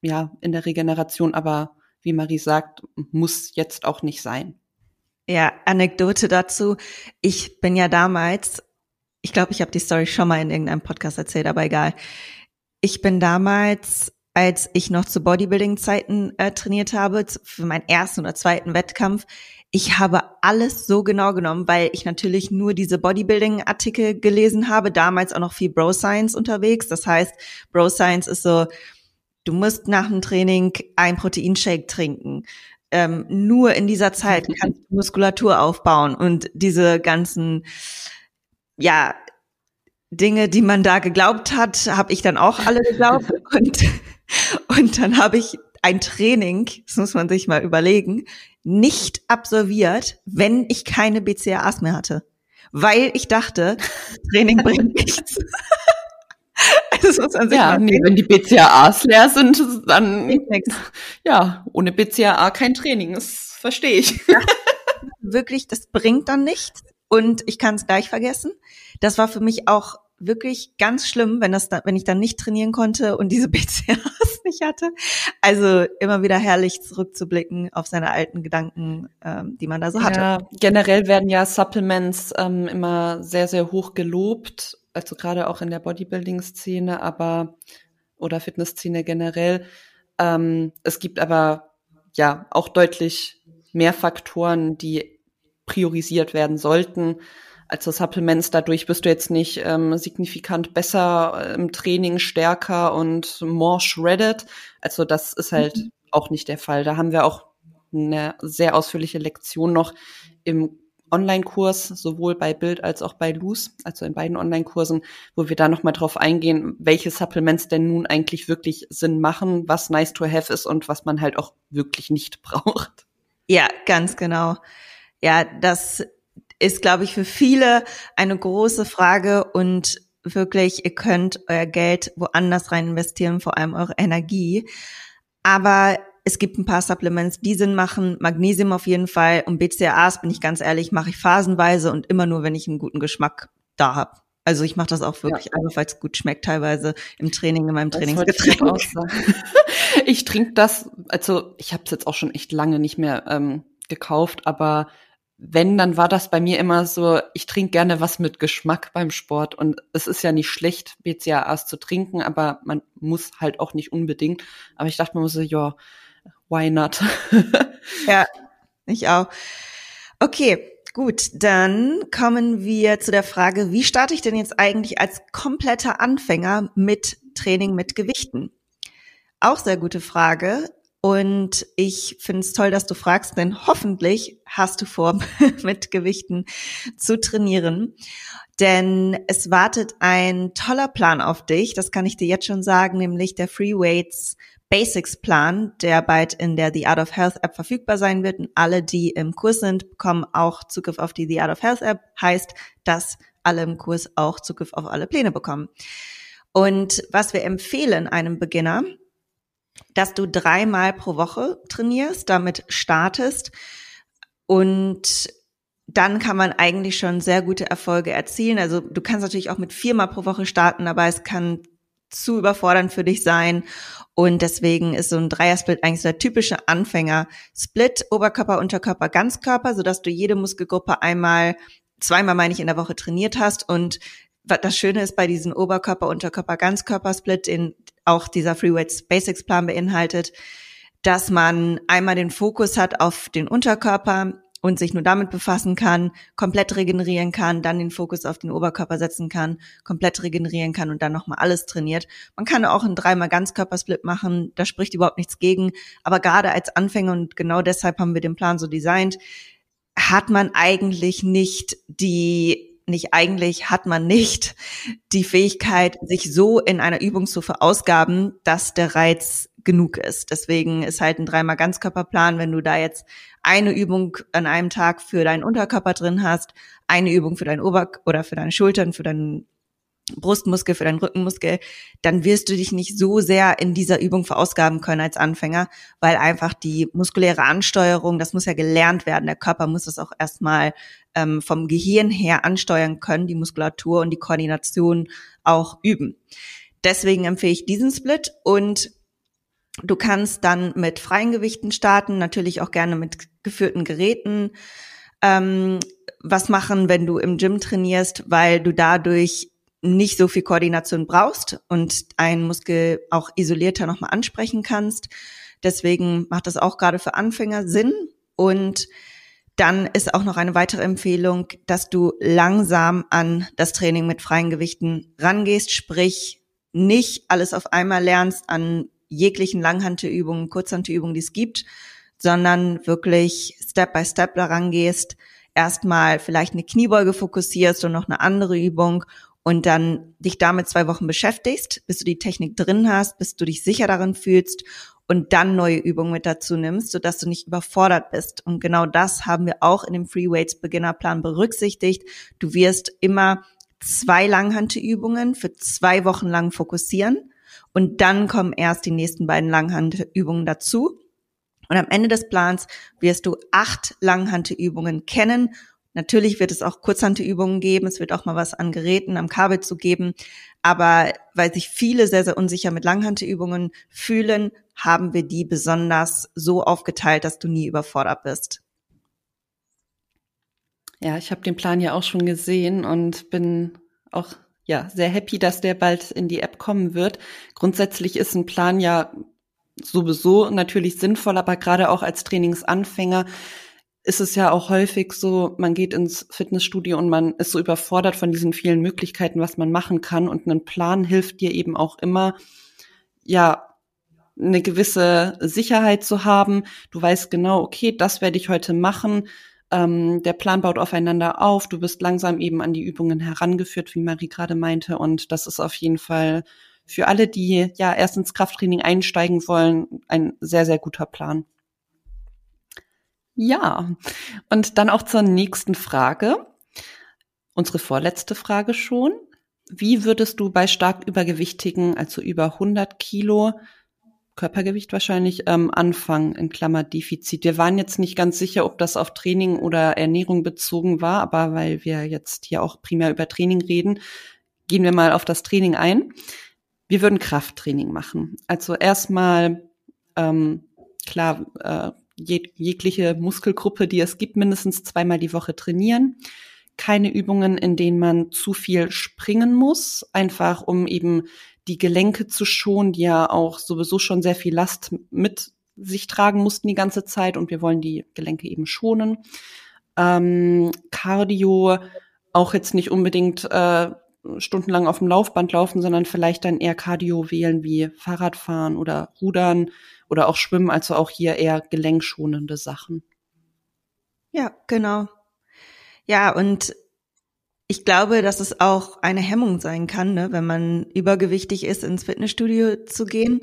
ja, in der Regeneration, aber wie Marie sagt, muss jetzt auch nicht sein. Ja, Anekdote dazu. Ich bin ja damals, ich glaube, ich habe die Story schon mal in irgendeinem Podcast erzählt, aber egal. Ich bin damals, als ich noch zu Bodybuilding-Zeiten äh, trainiert habe, für meinen ersten oder zweiten Wettkampf, ich habe alles so genau genommen, weil ich natürlich nur diese Bodybuilding-Artikel gelesen habe, damals auch noch viel Bro Science unterwegs. Das heißt, Bro Science ist so, du musst nach dem Training ein Proteinshake trinken. Ähm, nur in dieser Zeit kannst du Muskulatur aufbauen und diese ganzen, ja, Dinge, die man da geglaubt hat, habe ich dann auch alle geglaubt und und dann habe ich ein Training, das muss man sich mal überlegen, nicht absolviert, wenn ich keine BCAAs mehr hatte. Weil ich dachte, Training bringt nichts. sich ja, nee, wenn die BCAAs leer sind, dann ja, ohne BCAA kein Training, das verstehe ich. Ja, wirklich, das bringt dann nichts und ich kann es gleich vergessen. Das war für mich auch wirklich ganz schlimm, wenn das da, wenn ich dann nicht trainieren konnte und diese BCAAs nicht hatte. Also immer wieder herrlich zurückzublicken auf seine alten Gedanken, ähm, die man da so hatte. Ja, generell werden ja Supplements ähm, immer sehr, sehr hoch gelobt, also gerade auch in der Bodybuilding-Szene, aber oder Fitnessszene generell. Ähm, es gibt aber ja auch deutlich mehr Faktoren, die priorisiert werden sollten also Supplements. Dadurch bist du jetzt nicht ähm, signifikant besser äh, im Training, stärker und more shredded. Also das ist halt mhm. auch nicht der Fall. Da haben wir auch eine sehr ausführliche Lektion noch im Online-Kurs, sowohl bei Bild als auch bei Loose, also in beiden Online-Kursen, wo wir da nochmal drauf eingehen, welche Supplements denn nun eigentlich wirklich Sinn machen, was nice to have ist und was man halt auch wirklich nicht braucht. Ja, ganz genau. Ja, das ist, glaube ich, für viele eine große Frage und wirklich, ihr könnt euer Geld woanders rein investieren, vor allem eure Energie. Aber es gibt ein paar Supplements, die Sinn machen. Magnesium auf jeden Fall und BCAAs, bin ich ganz ehrlich, mache ich phasenweise und immer nur, wenn ich einen guten Geschmack da habe. Also ich mache das auch wirklich ja. einfach, weil es gut schmeckt, teilweise im Training, in meinem Trainingsgetränk. Ich, ich trinke das, also ich habe es jetzt auch schon echt lange nicht mehr ähm, gekauft, aber wenn, dann war das bei mir immer so, ich trinke gerne was mit Geschmack beim Sport. Und es ist ja nicht schlecht, BCAAs zu trinken, aber man muss halt auch nicht unbedingt. Aber ich dachte mir so, ja, why not? ja, ich auch. Okay, gut, dann kommen wir zu der Frage, wie starte ich denn jetzt eigentlich als kompletter Anfänger mit Training mit Gewichten? Auch sehr gute Frage. Und ich finde es toll, dass du fragst, denn hoffentlich hast du vor, mit Gewichten zu trainieren. denn es wartet ein toller Plan auf dich. Das kann ich dir jetzt schon sagen, nämlich der Free Weights Basics Plan, der bald in der The Art of Health App verfügbar sein wird. Und alle, die im Kurs sind, bekommen auch Zugriff auf die The Art of Health App. Heißt, dass alle im Kurs auch Zugriff auf alle Pläne bekommen. Und was wir empfehlen einem Beginner, dass du dreimal pro Woche trainierst, damit startest und dann kann man eigentlich schon sehr gute Erfolge erzielen. Also du kannst natürlich auch mit viermal pro Woche starten, aber es kann zu überfordernd für dich sein. Und deswegen ist so ein Dreiersplit eigentlich der typische Anfänger-Split, Oberkörper, Unterkörper, Ganzkörper, sodass du jede Muskelgruppe einmal, zweimal meine ich in der Woche trainiert hast. Und das Schöne ist bei diesem Oberkörper, Unterkörper, Ganzkörper-Split, den auch dieser Freeweights Basics Plan beinhaltet, dass man einmal den Fokus hat auf den Unterkörper, und sich nur damit befassen kann, komplett regenerieren kann, dann den Fokus auf den Oberkörper setzen kann, komplett regenerieren kann und dann nochmal alles trainiert. Man kann auch einen dreimal Ganzkörpersplit machen, da spricht überhaupt nichts gegen. Aber gerade als Anfänger, und genau deshalb haben wir den Plan so designt, hat man eigentlich nicht die nicht eigentlich hat man nicht die Fähigkeit, sich so in einer Übung zu verausgaben, dass der Reiz genug ist. Deswegen ist halt ein dreimal Ganzkörperplan, wenn du da jetzt eine Übung an einem Tag für deinen Unterkörper drin hast, eine Übung für deinen Ober- oder für deine Schultern, für deinen Brustmuskel, für deinen Rückenmuskel, dann wirst du dich nicht so sehr in dieser Übung verausgaben können als Anfänger, weil einfach die muskuläre Ansteuerung, das muss ja gelernt werden. Der Körper muss das auch erstmal ähm, vom Gehirn her ansteuern können, die Muskulatur und die Koordination auch üben. Deswegen empfehle ich diesen Split und Du kannst dann mit freien Gewichten starten, natürlich auch gerne mit geführten Geräten. Ähm, was machen, wenn du im Gym trainierst, weil du dadurch nicht so viel Koordination brauchst und einen Muskel auch isolierter nochmal ansprechen kannst. Deswegen macht das auch gerade für Anfänger Sinn. Und dann ist auch noch eine weitere Empfehlung, dass du langsam an das Training mit freien Gewichten rangehst, sprich nicht alles auf einmal lernst an jeglichen Langhantelübungen, Kurzhantelübungen, die es gibt, sondern wirklich Step by Step daran gehst, erstmal vielleicht eine Kniebeuge fokussierst und noch eine andere Übung und dann dich damit zwei Wochen beschäftigst, bis du die Technik drin hast, bis du dich sicher darin fühlst und dann neue Übungen mit dazu nimmst, sodass du nicht überfordert bist. Und genau das haben wir auch in dem Free Weights Beginnerplan berücksichtigt. Du wirst immer zwei Langhantelübungen für zwei Wochen lang fokussieren und dann kommen erst die nächsten beiden Langhandübungen dazu. Und am Ende des Plans wirst du acht Langhantelübungen kennen. Natürlich wird es auch Kurzhantelübungen geben. Es wird auch mal was an Geräten am Kabel zu geben. Aber weil sich viele sehr, sehr unsicher mit Langhantelübungen fühlen, haben wir die besonders so aufgeteilt, dass du nie überfordert bist. Ja, ich habe den Plan ja auch schon gesehen und bin auch ja, sehr happy, dass der bald in die App kommen wird. Grundsätzlich ist ein Plan ja sowieso natürlich sinnvoll, aber gerade auch als Trainingsanfänger ist es ja auch häufig so, man geht ins Fitnessstudio und man ist so überfordert von diesen vielen Möglichkeiten, was man machen kann. Und ein Plan hilft dir eben auch immer, ja, eine gewisse Sicherheit zu haben. Du weißt genau, okay, das werde ich heute machen. Ähm, der Plan baut aufeinander auf. Du bist langsam eben an die Übungen herangeführt, wie Marie gerade meinte. Und das ist auf jeden Fall für alle, die ja erst ins Krafttraining einsteigen wollen, ein sehr, sehr guter Plan. Ja, und dann auch zur nächsten Frage. Unsere vorletzte Frage schon. Wie würdest du bei stark übergewichtigen, also über 100 Kilo, Körpergewicht wahrscheinlich ähm, anfangen, in Klammer Defizit. Wir waren jetzt nicht ganz sicher, ob das auf Training oder Ernährung bezogen war, aber weil wir jetzt hier auch primär über Training reden, gehen wir mal auf das Training ein. Wir würden Krafttraining machen. Also erstmal, ähm, klar, äh, jeg jegliche Muskelgruppe, die es gibt, mindestens zweimal die Woche trainieren. Keine Übungen, in denen man zu viel springen muss, einfach um eben die Gelenke zu schonen, die ja auch sowieso schon sehr viel Last mit sich tragen mussten die ganze Zeit und wir wollen die Gelenke eben schonen. Ähm, Cardio auch jetzt nicht unbedingt äh, stundenlang auf dem Laufband laufen, sondern vielleicht dann eher Cardio wählen wie Fahrradfahren oder Rudern oder auch Schwimmen, also auch hier eher gelenkschonende Sachen. Ja, genau. Ja, und ich glaube, dass es auch eine Hemmung sein kann, ne, wenn man übergewichtig ist, ins Fitnessstudio zu gehen.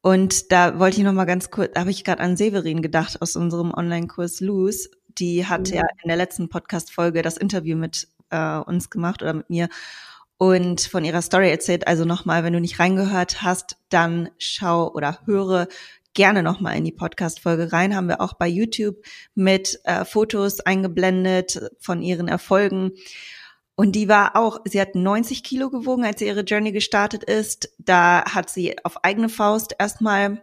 Und da wollte ich noch mal ganz kurz, da habe ich gerade an Severin gedacht aus unserem Online-Kurs Lose. Die hat mhm. ja in der letzten Podcast-Folge das Interview mit äh, uns gemacht oder mit mir und von ihrer Story erzählt. Also nochmal, wenn du nicht reingehört hast, dann schau oder höre gerne nochmal in die Podcast-Folge rein. Haben wir auch bei YouTube mit äh, Fotos eingeblendet von ihren Erfolgen. Und die war auch, sie hat 90 Kilo gewogen, als sie ihre Journey gestartet ist. Da hat sie auf eigene Faust erstmal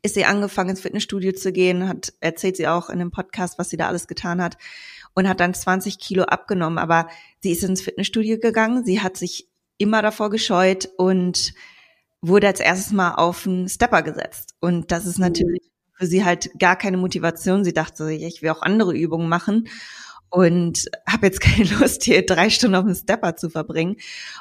ist sie angefangen ins Fitnessstudio zu gehen, hat erzählt sie auch in dem Podcast, was sie da alles getan hat und hat dann 20 Kilo abgenommen. Aber sie ist ins Fitnessstudio gegangen, sie hat sich immer davor gescheut und wurde als erstes mal auf einen Stepper gesetzt. Und das ist mhm. natürlich für sie halt gar keine Motivation. Sie dachte, ich will auch andere Übungen machen und habe jetzt keine Lust, hier drei Stunden auf dem Stepper zu verbringen.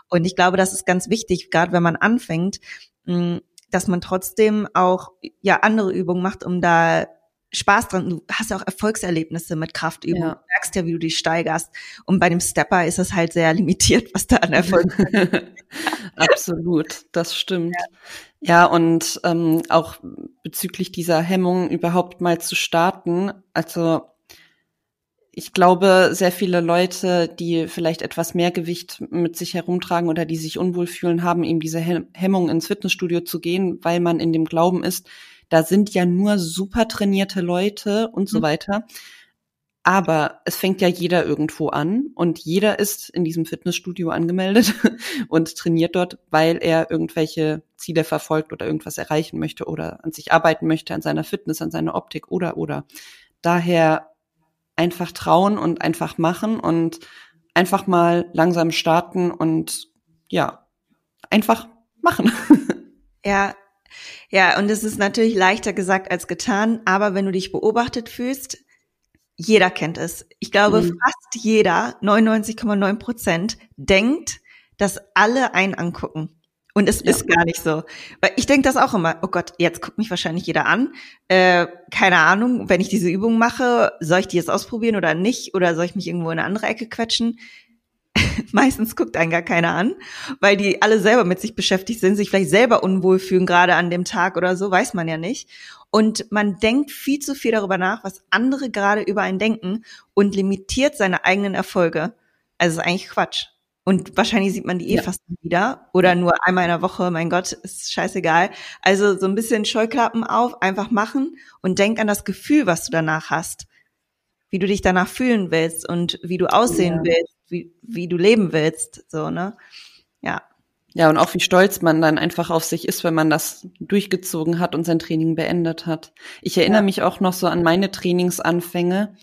Und ich glaube, das ist ganz wichtig, gerade wenn man anfängt, mm, dass man trotzdem auch ja andere Übungen macht, um da Spaß dran. Du hast ja auch Erfolgserlebnisse mit Kraftübungen. Ja. Du merkst ja, wie du dich steigerst. Und bei dem Stepper ist es halt sehr limitiert, was da an Erfolg Absolut, das stimmt. Ja, ja und ähm, auch bezüglich dieser Hemmung überhaupt mal zu starten. Also ich glaube, sehr viele Leute, die vielleicht etwas mehr Gewicht mit sich herumtragen oder die sich unwohl fühlen, haben eben diese Hemmung ins Fitnessstudio zu gehen, weil man in dem Glauben ist, da sind ja nur super trainierte Leute und so mhm. weiter. Aber es fängt ja jeder irgendwo an und jeder ist in diesem Fitnessstudio angemeldet und trainiert dort, weil er irgendwelche Ziele verfolgt oder irgendwas erreichen möchte oder an sich arbeiten möchte, an seiner Fitness, an seiner Optik oder oder. Daher einfach trauen und einfach machen und einfach mal langsam starten und ja, einfach machen. Ja, ja, und es ist natürlich leichter gesagt als getan, aber wenn du dich beobachtet fühlst, jeder kennt es. Ich glaube, mhm. fast jeder, 99,9 Prozent, denkt, dass alle einen angucken. Und es ja. ist gar nicht so. Weil ich denke das auch immer, oh Gott, jetzt guckt mich wahrscheinlich jeder an. Äh, keine Ahnung, wenn ich diese Übung mache, soll ich die jetzt ausprobieren oder nicht? Oder soll ich mich irgendwo in eine andere Ecke quetschen? Meistens guckt einen gar keiner an, weil die alle selber mit sich beschäftigt sind, sich vielleicht selber unwohl fühlen, gerade an dem Tag oder so, weiß man ja nicht. Und man denkt viel zu viel darüber nach, was andere gerade über einen denken und limitiert seine eigenen Erfolge. Also ist eigentlich Quatsch. Und wahrscheinlich sieht man die eh ja. fast nie wieder oder nur einmal in der Woche. Mein Gott, ist scheißegal. Also so ein bisschen Scheuklappen auf, einfach machen und denk an das Gefühl, was du danach hast. Wie du dich danach fühlen willst und wie du aussehen ja. willst, wie, wie du leben willst, so, ne? Ja. Ja, und auch wie stolz man dann einfach auf sich ist, wenn man das durchgezogen hat und sein Training beendet hat. Ich erinnere ja. mich auch noch so an meine Trainingsanfänge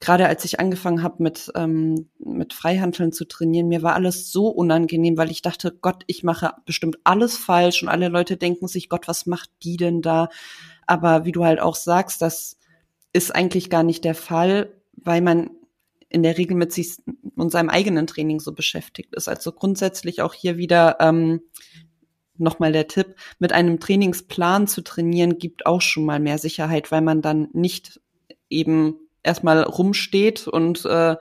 gerade als ich angefangen habe mit, ähm, mit Freihandeln zu trainieren, mir war alles so unangenehm, weil ich dachte, Gott, ich mache bestimmt alles falsch und alle Leute denken sich, Gott, was macht die denn da? Aber wie du halt auch sagst, das ist eigentlich gar nicht der Fall, weil man in der Regel mit sich und seinem eigenen Training so beschäftigt ist. Also grundsätzlich auch hier wieder ähm, nochmal der Tipp, mit einem Trainingsplan zu trainieren, gibt auch schon mal mehr Sicherheit, weil man dann nicht eben erstmal rumsteht und äh,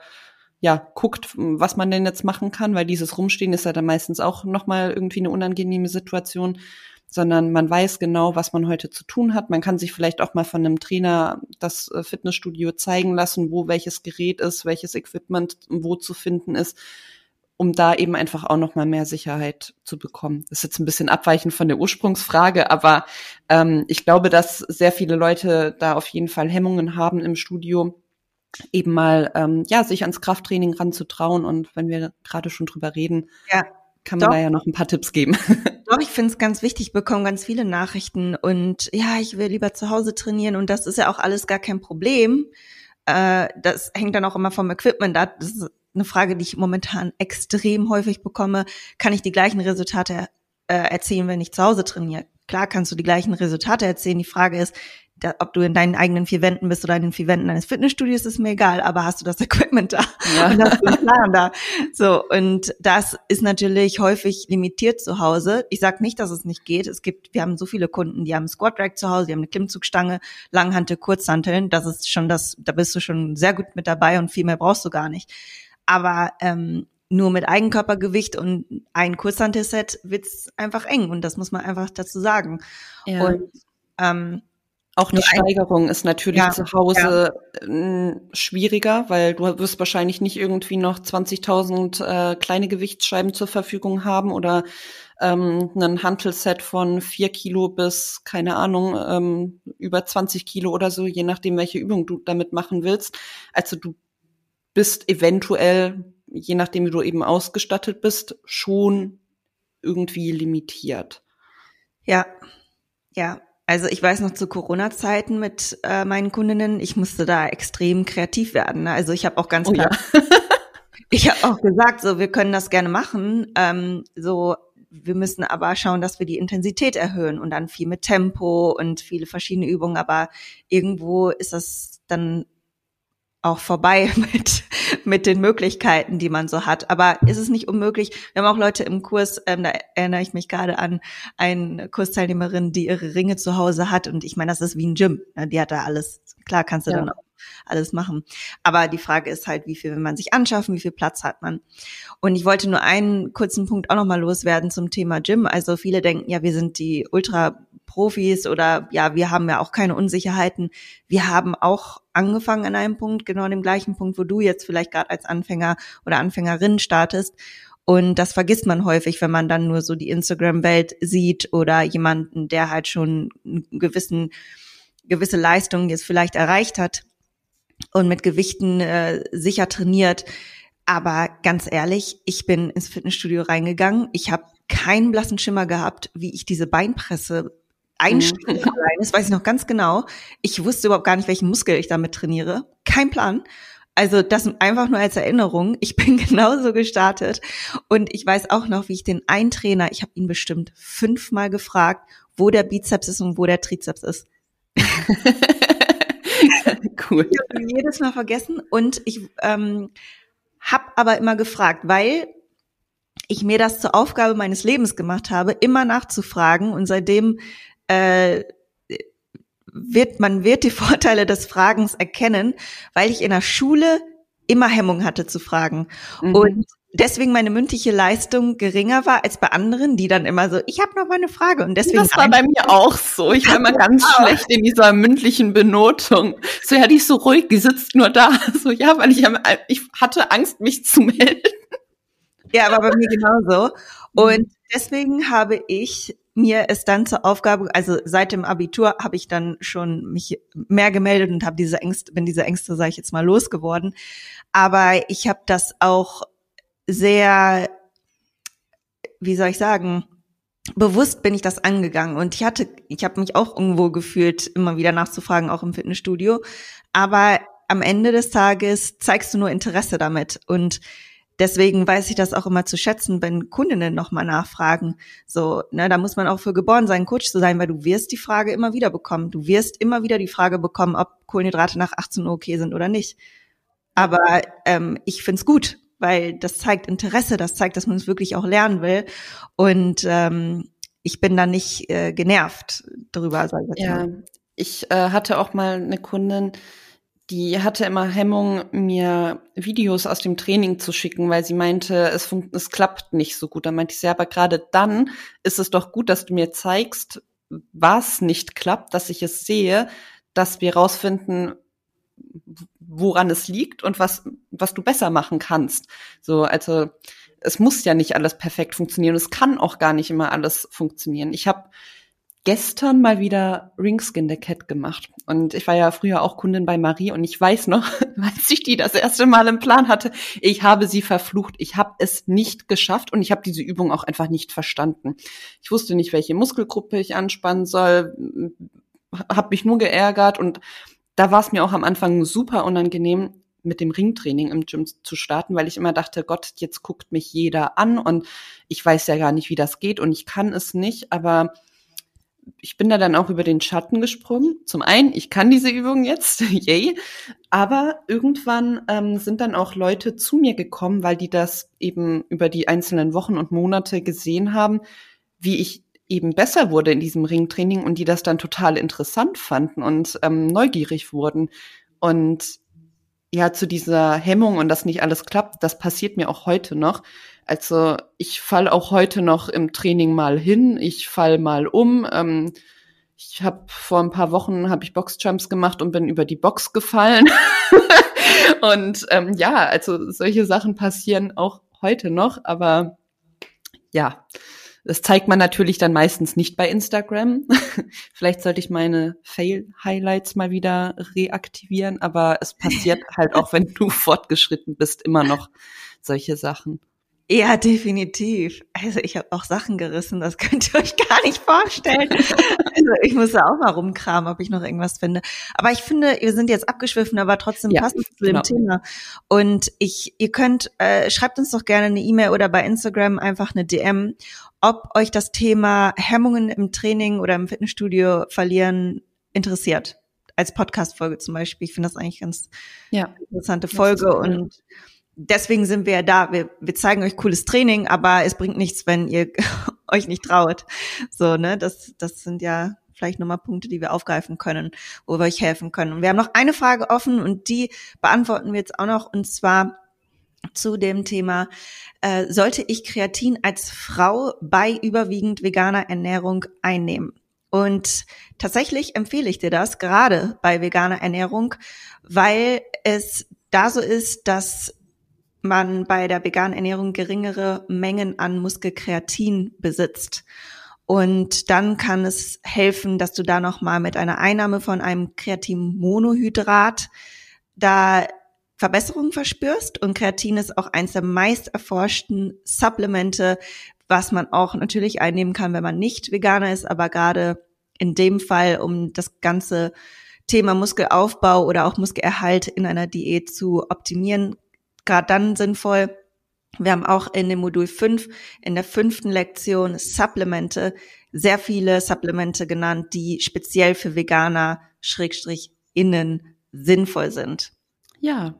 ja, guckt, was man denn jetzt machen kann, weil dieses Rumstehen ist ja dann meistens auch nochmal irgendwie eine unangenehme Situation, sondern man weiß genau, was man heute zu tun hat. Man kann sich vielleicht auch mal von einem Trainer das äh, Fitnessstudio zeigen lassen, wo welches Gerät ist, welches Equipment wo zu finden ist, um da eben einfach auch nochmal mehr Sicherheit zu bekommen. Das ist jetzt ein bisschen abweichend von der Ursprungsfrage, aber ähm, ich glaube, dass sehr viele Leute da auf jeden Fall Hemmungen haben im Studio, eben mal ähm, ja sich ans Krafttraining ranzutrauen. Und wenn wir gerade schon drüber reden, ja, kann man doch. da ja noch ein paar Tipps geben. Doch, ich finde es ganz wichtig, ich bekomme ganz viele Nachrichten und ja, ich will lieber zu Hause trainieren und das ist ja auch alles gar kein Problem. Äh, das hängt dann auch immer vom Equipment ab. Das ist eine Frage, die ich momentan extrem häufig bekomme. Kann ich die gleichen Resultate äh, erzielen, wenn ich zu Hause trainiere? Klar kannst du die gleichen Resultate erzählen. Die Frage ist, da, ob du in deinen eigenen vier Wänden bist oder in den vier Wänden deines Fitnessstudios, ist mir egal, aber hast du das Equipment da ja. und hast du einen Plan da. So, und das ist natürlich häufig limitiert zu Hause. Ich sage nicht, dass es nicht geht. Es gibt, wir haben so viele Kunden, die haben Squat Rack zu Hause, die haben eine Klimmzugstange, Langhantel, Kurzhanteln. Das ist schon das, da bist du schon sehr gut mit dabei und viel mehr brauchst du gar nicht. Aber ähm, nur mit Eigenkörpergewicht und ein Kurzhantelset wird's einfach eng und das muss man einfach dazu sagen. Ja. Und ähm, auch die Steigerung ist natürlich ja, zu Hause ja. äh, schwieriger, weil du wirst wahrscheinlich nicht irgendwie noch 20.000 äh, kleine Gewichtsscheiben zur Verfügung haben oder ähm, ein Hantelset von vier Kilo bis, keine Ahnung, ähm, über 20 Kilo oder so, je nachdem, welche Übung du damit machen willst. Also du bist eventuell, je nachdem, wie du eben ausgestattet bist, schon irgendwie limitiert. Ja, ja, also ich weiß noch zu Corona-Zeiten mit äh, meinen Kundinnen, ich musste da extrem kreativ werden. Ne? Also ich habe auch ganz oh, klar, ja. ich habe auch gesagt, so wir können das gerne machen. Ähm, so wir müssen aber schauen, dass wir die Intensität erhöhen und dann viel mit Tempo und viele verschiedene Übungen. Aber irgendwo ist das dann auch vorbei mit, mit den Möglichkeiten, die man so hat. Aber ist es nicht unmöglich? Wir haben auch Leute im Kurs, ähm, da erinnere ich mich gerade an eine Kursteilnehmerin, die ihre Ringe zu Hause hat. Und ich meine, das ist wie ein Gym. Ne? Die hat da alles. Klar kannst du ja. dann auch alles machen. Aber die Frage ist halt, wie viel will man sich anschaffen, wie viel Platz hat man. Und ich wollte nur einen kurzen Punkt auch nochmal loswerden zum Thema Gym. Also viele denken, ja, wir sind die Ultra-Profis oder ja, wir haben ja auch keine Unsicherheiten. Wir haben auch angefangen an einem Punkt, genau an dem gleichen Punkt, wo du jetzt vielleicht gerade als Anfänger oder Anfängerin startest. Und das vergisst man häufig, wenn man dann nur so die Instagram-Welt sieht oder jemanden, der halt schon einen gewissen, gewisse Leistungen jetzt vielleicht erreicht hat und mit Gewichten äh, sicher trainiert. Aber ganz ehrlich, ich bin ins Fitnessstudio reingegangen. Ich habe keinen blassen Schimmer gehabt, wie ich diese Beinpresse einstelle mhm. allein. Das weiß ich noch ganz genau. Ich wusste überhaupt gar nicht, welchen Muskel ich damit trainiere. Kein Plan. Also das einfach nur als Erinnerung. Ich bin genauso gestartet und ich weiß auch noch, wie ich den einen Trainer, ich habe ihn bestimmt fünfmal gefragt, wo der Bizeps ist und wo der Trizeps ist. cool. Ich habe jedes Mal vergessen und ich ähm, habe aber immer gefragt, weil ich mir das zur Aufgabe meines Lebens gemacht habe, immer nachzufragen und seitdem äh, wird man wird die Vorteile des Fragens erkennen, weil ich in der Schule immer Hemmung hatte zu fragen mhm. und deswegen meine mündliche Leistung geringer war als bei anderen, die dann immer so, ich habe noch mal eine Frage und deswegen. Das war bei mir auch so. Ich war immer ganz schlecht in dieser mündlichen Benotung. So, ja, die ist so ruhig, die sitzt nur da. So, ja, weil ich, ich hatte Angst, mich zu melden. Ja, aber bei mir genauso. Und mhm. deswegen habe ich mir es dann zur Aufgabe, also seit dem Abitur habe ich dann schon mich mehr gemeldet und habe diese Ängste, bin diese Ängste, sage ich jetzt mal, losgeworden. Aber ich habe das auch sehr, wie soll ich sagen, bewusst bin ich das angegangen und ich hatte, ich habe mich auch irgendwo gefühlt, immer wieder nachzufragen, auch im Fitnessstudio. Aber am Ende des Tages zeigst du nur Interesse damit und deswegen weiß ich das auch immer zu schätzen, wenn Kundinnen nochmal nachfragen. So, ne, da muss man auch für geboren sein, Coach zu sein, weil du wirst die Frage immer wieder bekommen. Du wirst immer wieder die Frage bekommen, ob Kohlenhydrate nach 18 Uhr okay sind oder nicht. Aber ähm, ich find's gut, weil das zeigt Interesse, das zeigt, dass man es wirklich auch lernen will. Und ähm, ich bin da nicht äh, genervt drüber, sag ich jetzt ja, mal. Ich äh, hatte auch mal eine Kundin, die hatte immer Hemmung, mir Videos aus dem Training zu schicken, weil sie meinte, es, es klappt nicht so gut. Da meinte ich, ja, aber gerade dann ist es doch gut, dass du mir zeigst, was nicht klappt, dass ich es sehe, dass wir rausfinden, woran es liegt und was, was du besser machen kannst. So, also es muss ja nicht alles perfekt funktionieren. Es kann auch gar nicht immer alles funktionieren. Ich habe gestern mal wieder Ringskin the Cat gemacht. Und ich war ja früher auch Kundin bei Marie und ich weiß noch, als ich die das erste Mal im Plan hatte, ich habe sie verflucht. Ich habe es nicht geschafft und ich habe diese Übung auch einfach nicht verstanden. Ich wusste nicht, welche Muskelgruppe ich anspannen soll, habe mich nur geärgert und da war es mir auch am Anfang super unangenehm, mit dem Ringtraining im Gym zu starten, weil ich immer dachte, Gott, jetzt guckt mich jeder an und ich weiß ja gar nicht, wie das geht und ich kann es nicht, aber ich bin da dann auch über den Schatten gesprungen. Zum einen, ich kann diese Übung jetzt, yay, aber irgendwann ähm, sind dann auch Leute zu mir gekommen, weil die das eben über die einzelnen Wochen und Monate gesehen haben, wie ich eben besser wurde in diesem Ringtraining und die das dann total interessant fanden und ähm, neugierig wurden. Und ja, zu dieser Hemmung und dass nicht alles klappt, das passiert mir auch heute noch. Also ich fall auch heute noch im Training mal hin, ich fall mal um. Ähm, ich habe vor ein paar Wochen habe ich Boxjumps gemacht und bin über die Box gefallen. und ähm, ja, also solche Sachen passieren auch heute noch, aber ja, das zeigt man natürlich dann meistens nicht bei Instagram. Vielleicht sollte ich meine Fail-Highlights mal wieder reaktivieren, aber es passiert halt auch, wenn du fortgeschritten bist, immer noch solche Sachen. Ja, definitiv. Also ich habe auch Sachen gerissen, das könnt ihr euch gar nicht vorstellen. Also ich muss da auch mal rumkramen, ob ich noch irgendwas finde. Aber ich finde, wir sind jetzt abgeschwiffen, aber trotzdem ja, passend zu dem genau. Thema. Und ich, ihr könnt, äh, schreibt uns doch gerne eine E-Mail oder bei Instagram einfach eine DM, ob euch das Thema Hemmungen im Training oder im Fitnessstudio verlieren interessiert als Podcast-Folge zum Beispiel. Ich finde das eigentlich ganz ja. interessante Folge und deswegen sind wir ja da. Wir, wir zeigen euch cooles Training, aber es bringt nichts, wenn ihr euch nicht traut. So, ne? Das, das sind ja vielleicht nochmal Punkte, die wir aufgreifen können, wo wir euch helfen können. Und wir haben noch eine Frage offen und die beantworten wir jetzt auch noch und zwar zu dem Thema, äh, sollte ich Kreatin als Frau bei überwiegend veganer Ernährung einnehmen? Und tatsächlich empfehle ich dir das, gerade bei veganer Ernährung, weil es da so ist, dass man bei der veganen Ernährung geringere Mengen an Muskelkreatin besitzt. Und dann kann es helfen, dass du da nochmal mit einer Einnahme von einem Kreatinmonohydrat da Verbesserungen verspürst. Und Kreatin ist auch eins der meist erforschten Supplemente, was man auch natürlich einnehmen kann, wenn man nicht Veganer ist, aber gerade in dem Fall, um das ganze Thema Muskelaufbau oder auch Muskelerhalt in einer Diät zu optimieren, gerade dann sinnvoll. Wir haben auch in dem Modul 5, in der fünften Lektion Supplemente, sehr viele Supplemente genannt, die speziell für Veganer, Schrägstrich, innen sinnvoll sind. Ja.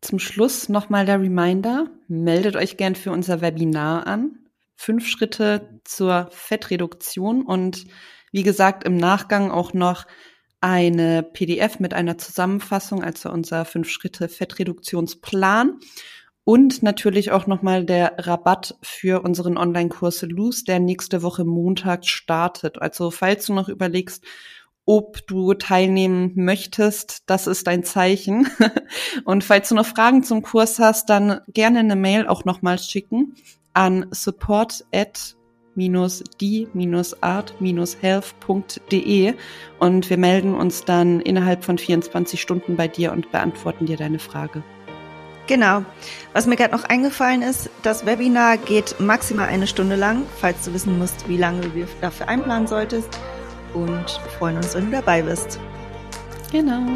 Zum Schluss nochmal der Reminder. Meldet euch gern für unser Webinar an. Fünf Schritte zur Fettreduktion und wie gesagt, im Nachgang auch noch eine PDF mit einer Zusammenfassung, also unser Fünf-Schritte-Fettreduktionsplan. Und natürlich auch nochmal der Rabatt für unseren Online-Kurs Loose, der nächste Woche Montag startet. Also falls du noch überlegst, ob du teilnehmen möchtest, das ist ein Zeichen. Und falls du noch Fragen zum Kurs hast, dann gerne eine Mail auch nochmal schicken an support at die-art-health.de und wir melden uns dann innerhalb von 24 Stunden bei dir und beantworten dir deine Frage. Genau. Was mir gerade noch eingefallen ist, das Webinar geht maximal eine Stunde lang, falls du wissen musst, wie lange du dafür einplanen solltest. Und freuen uns, wenn du dabei bist. Genau.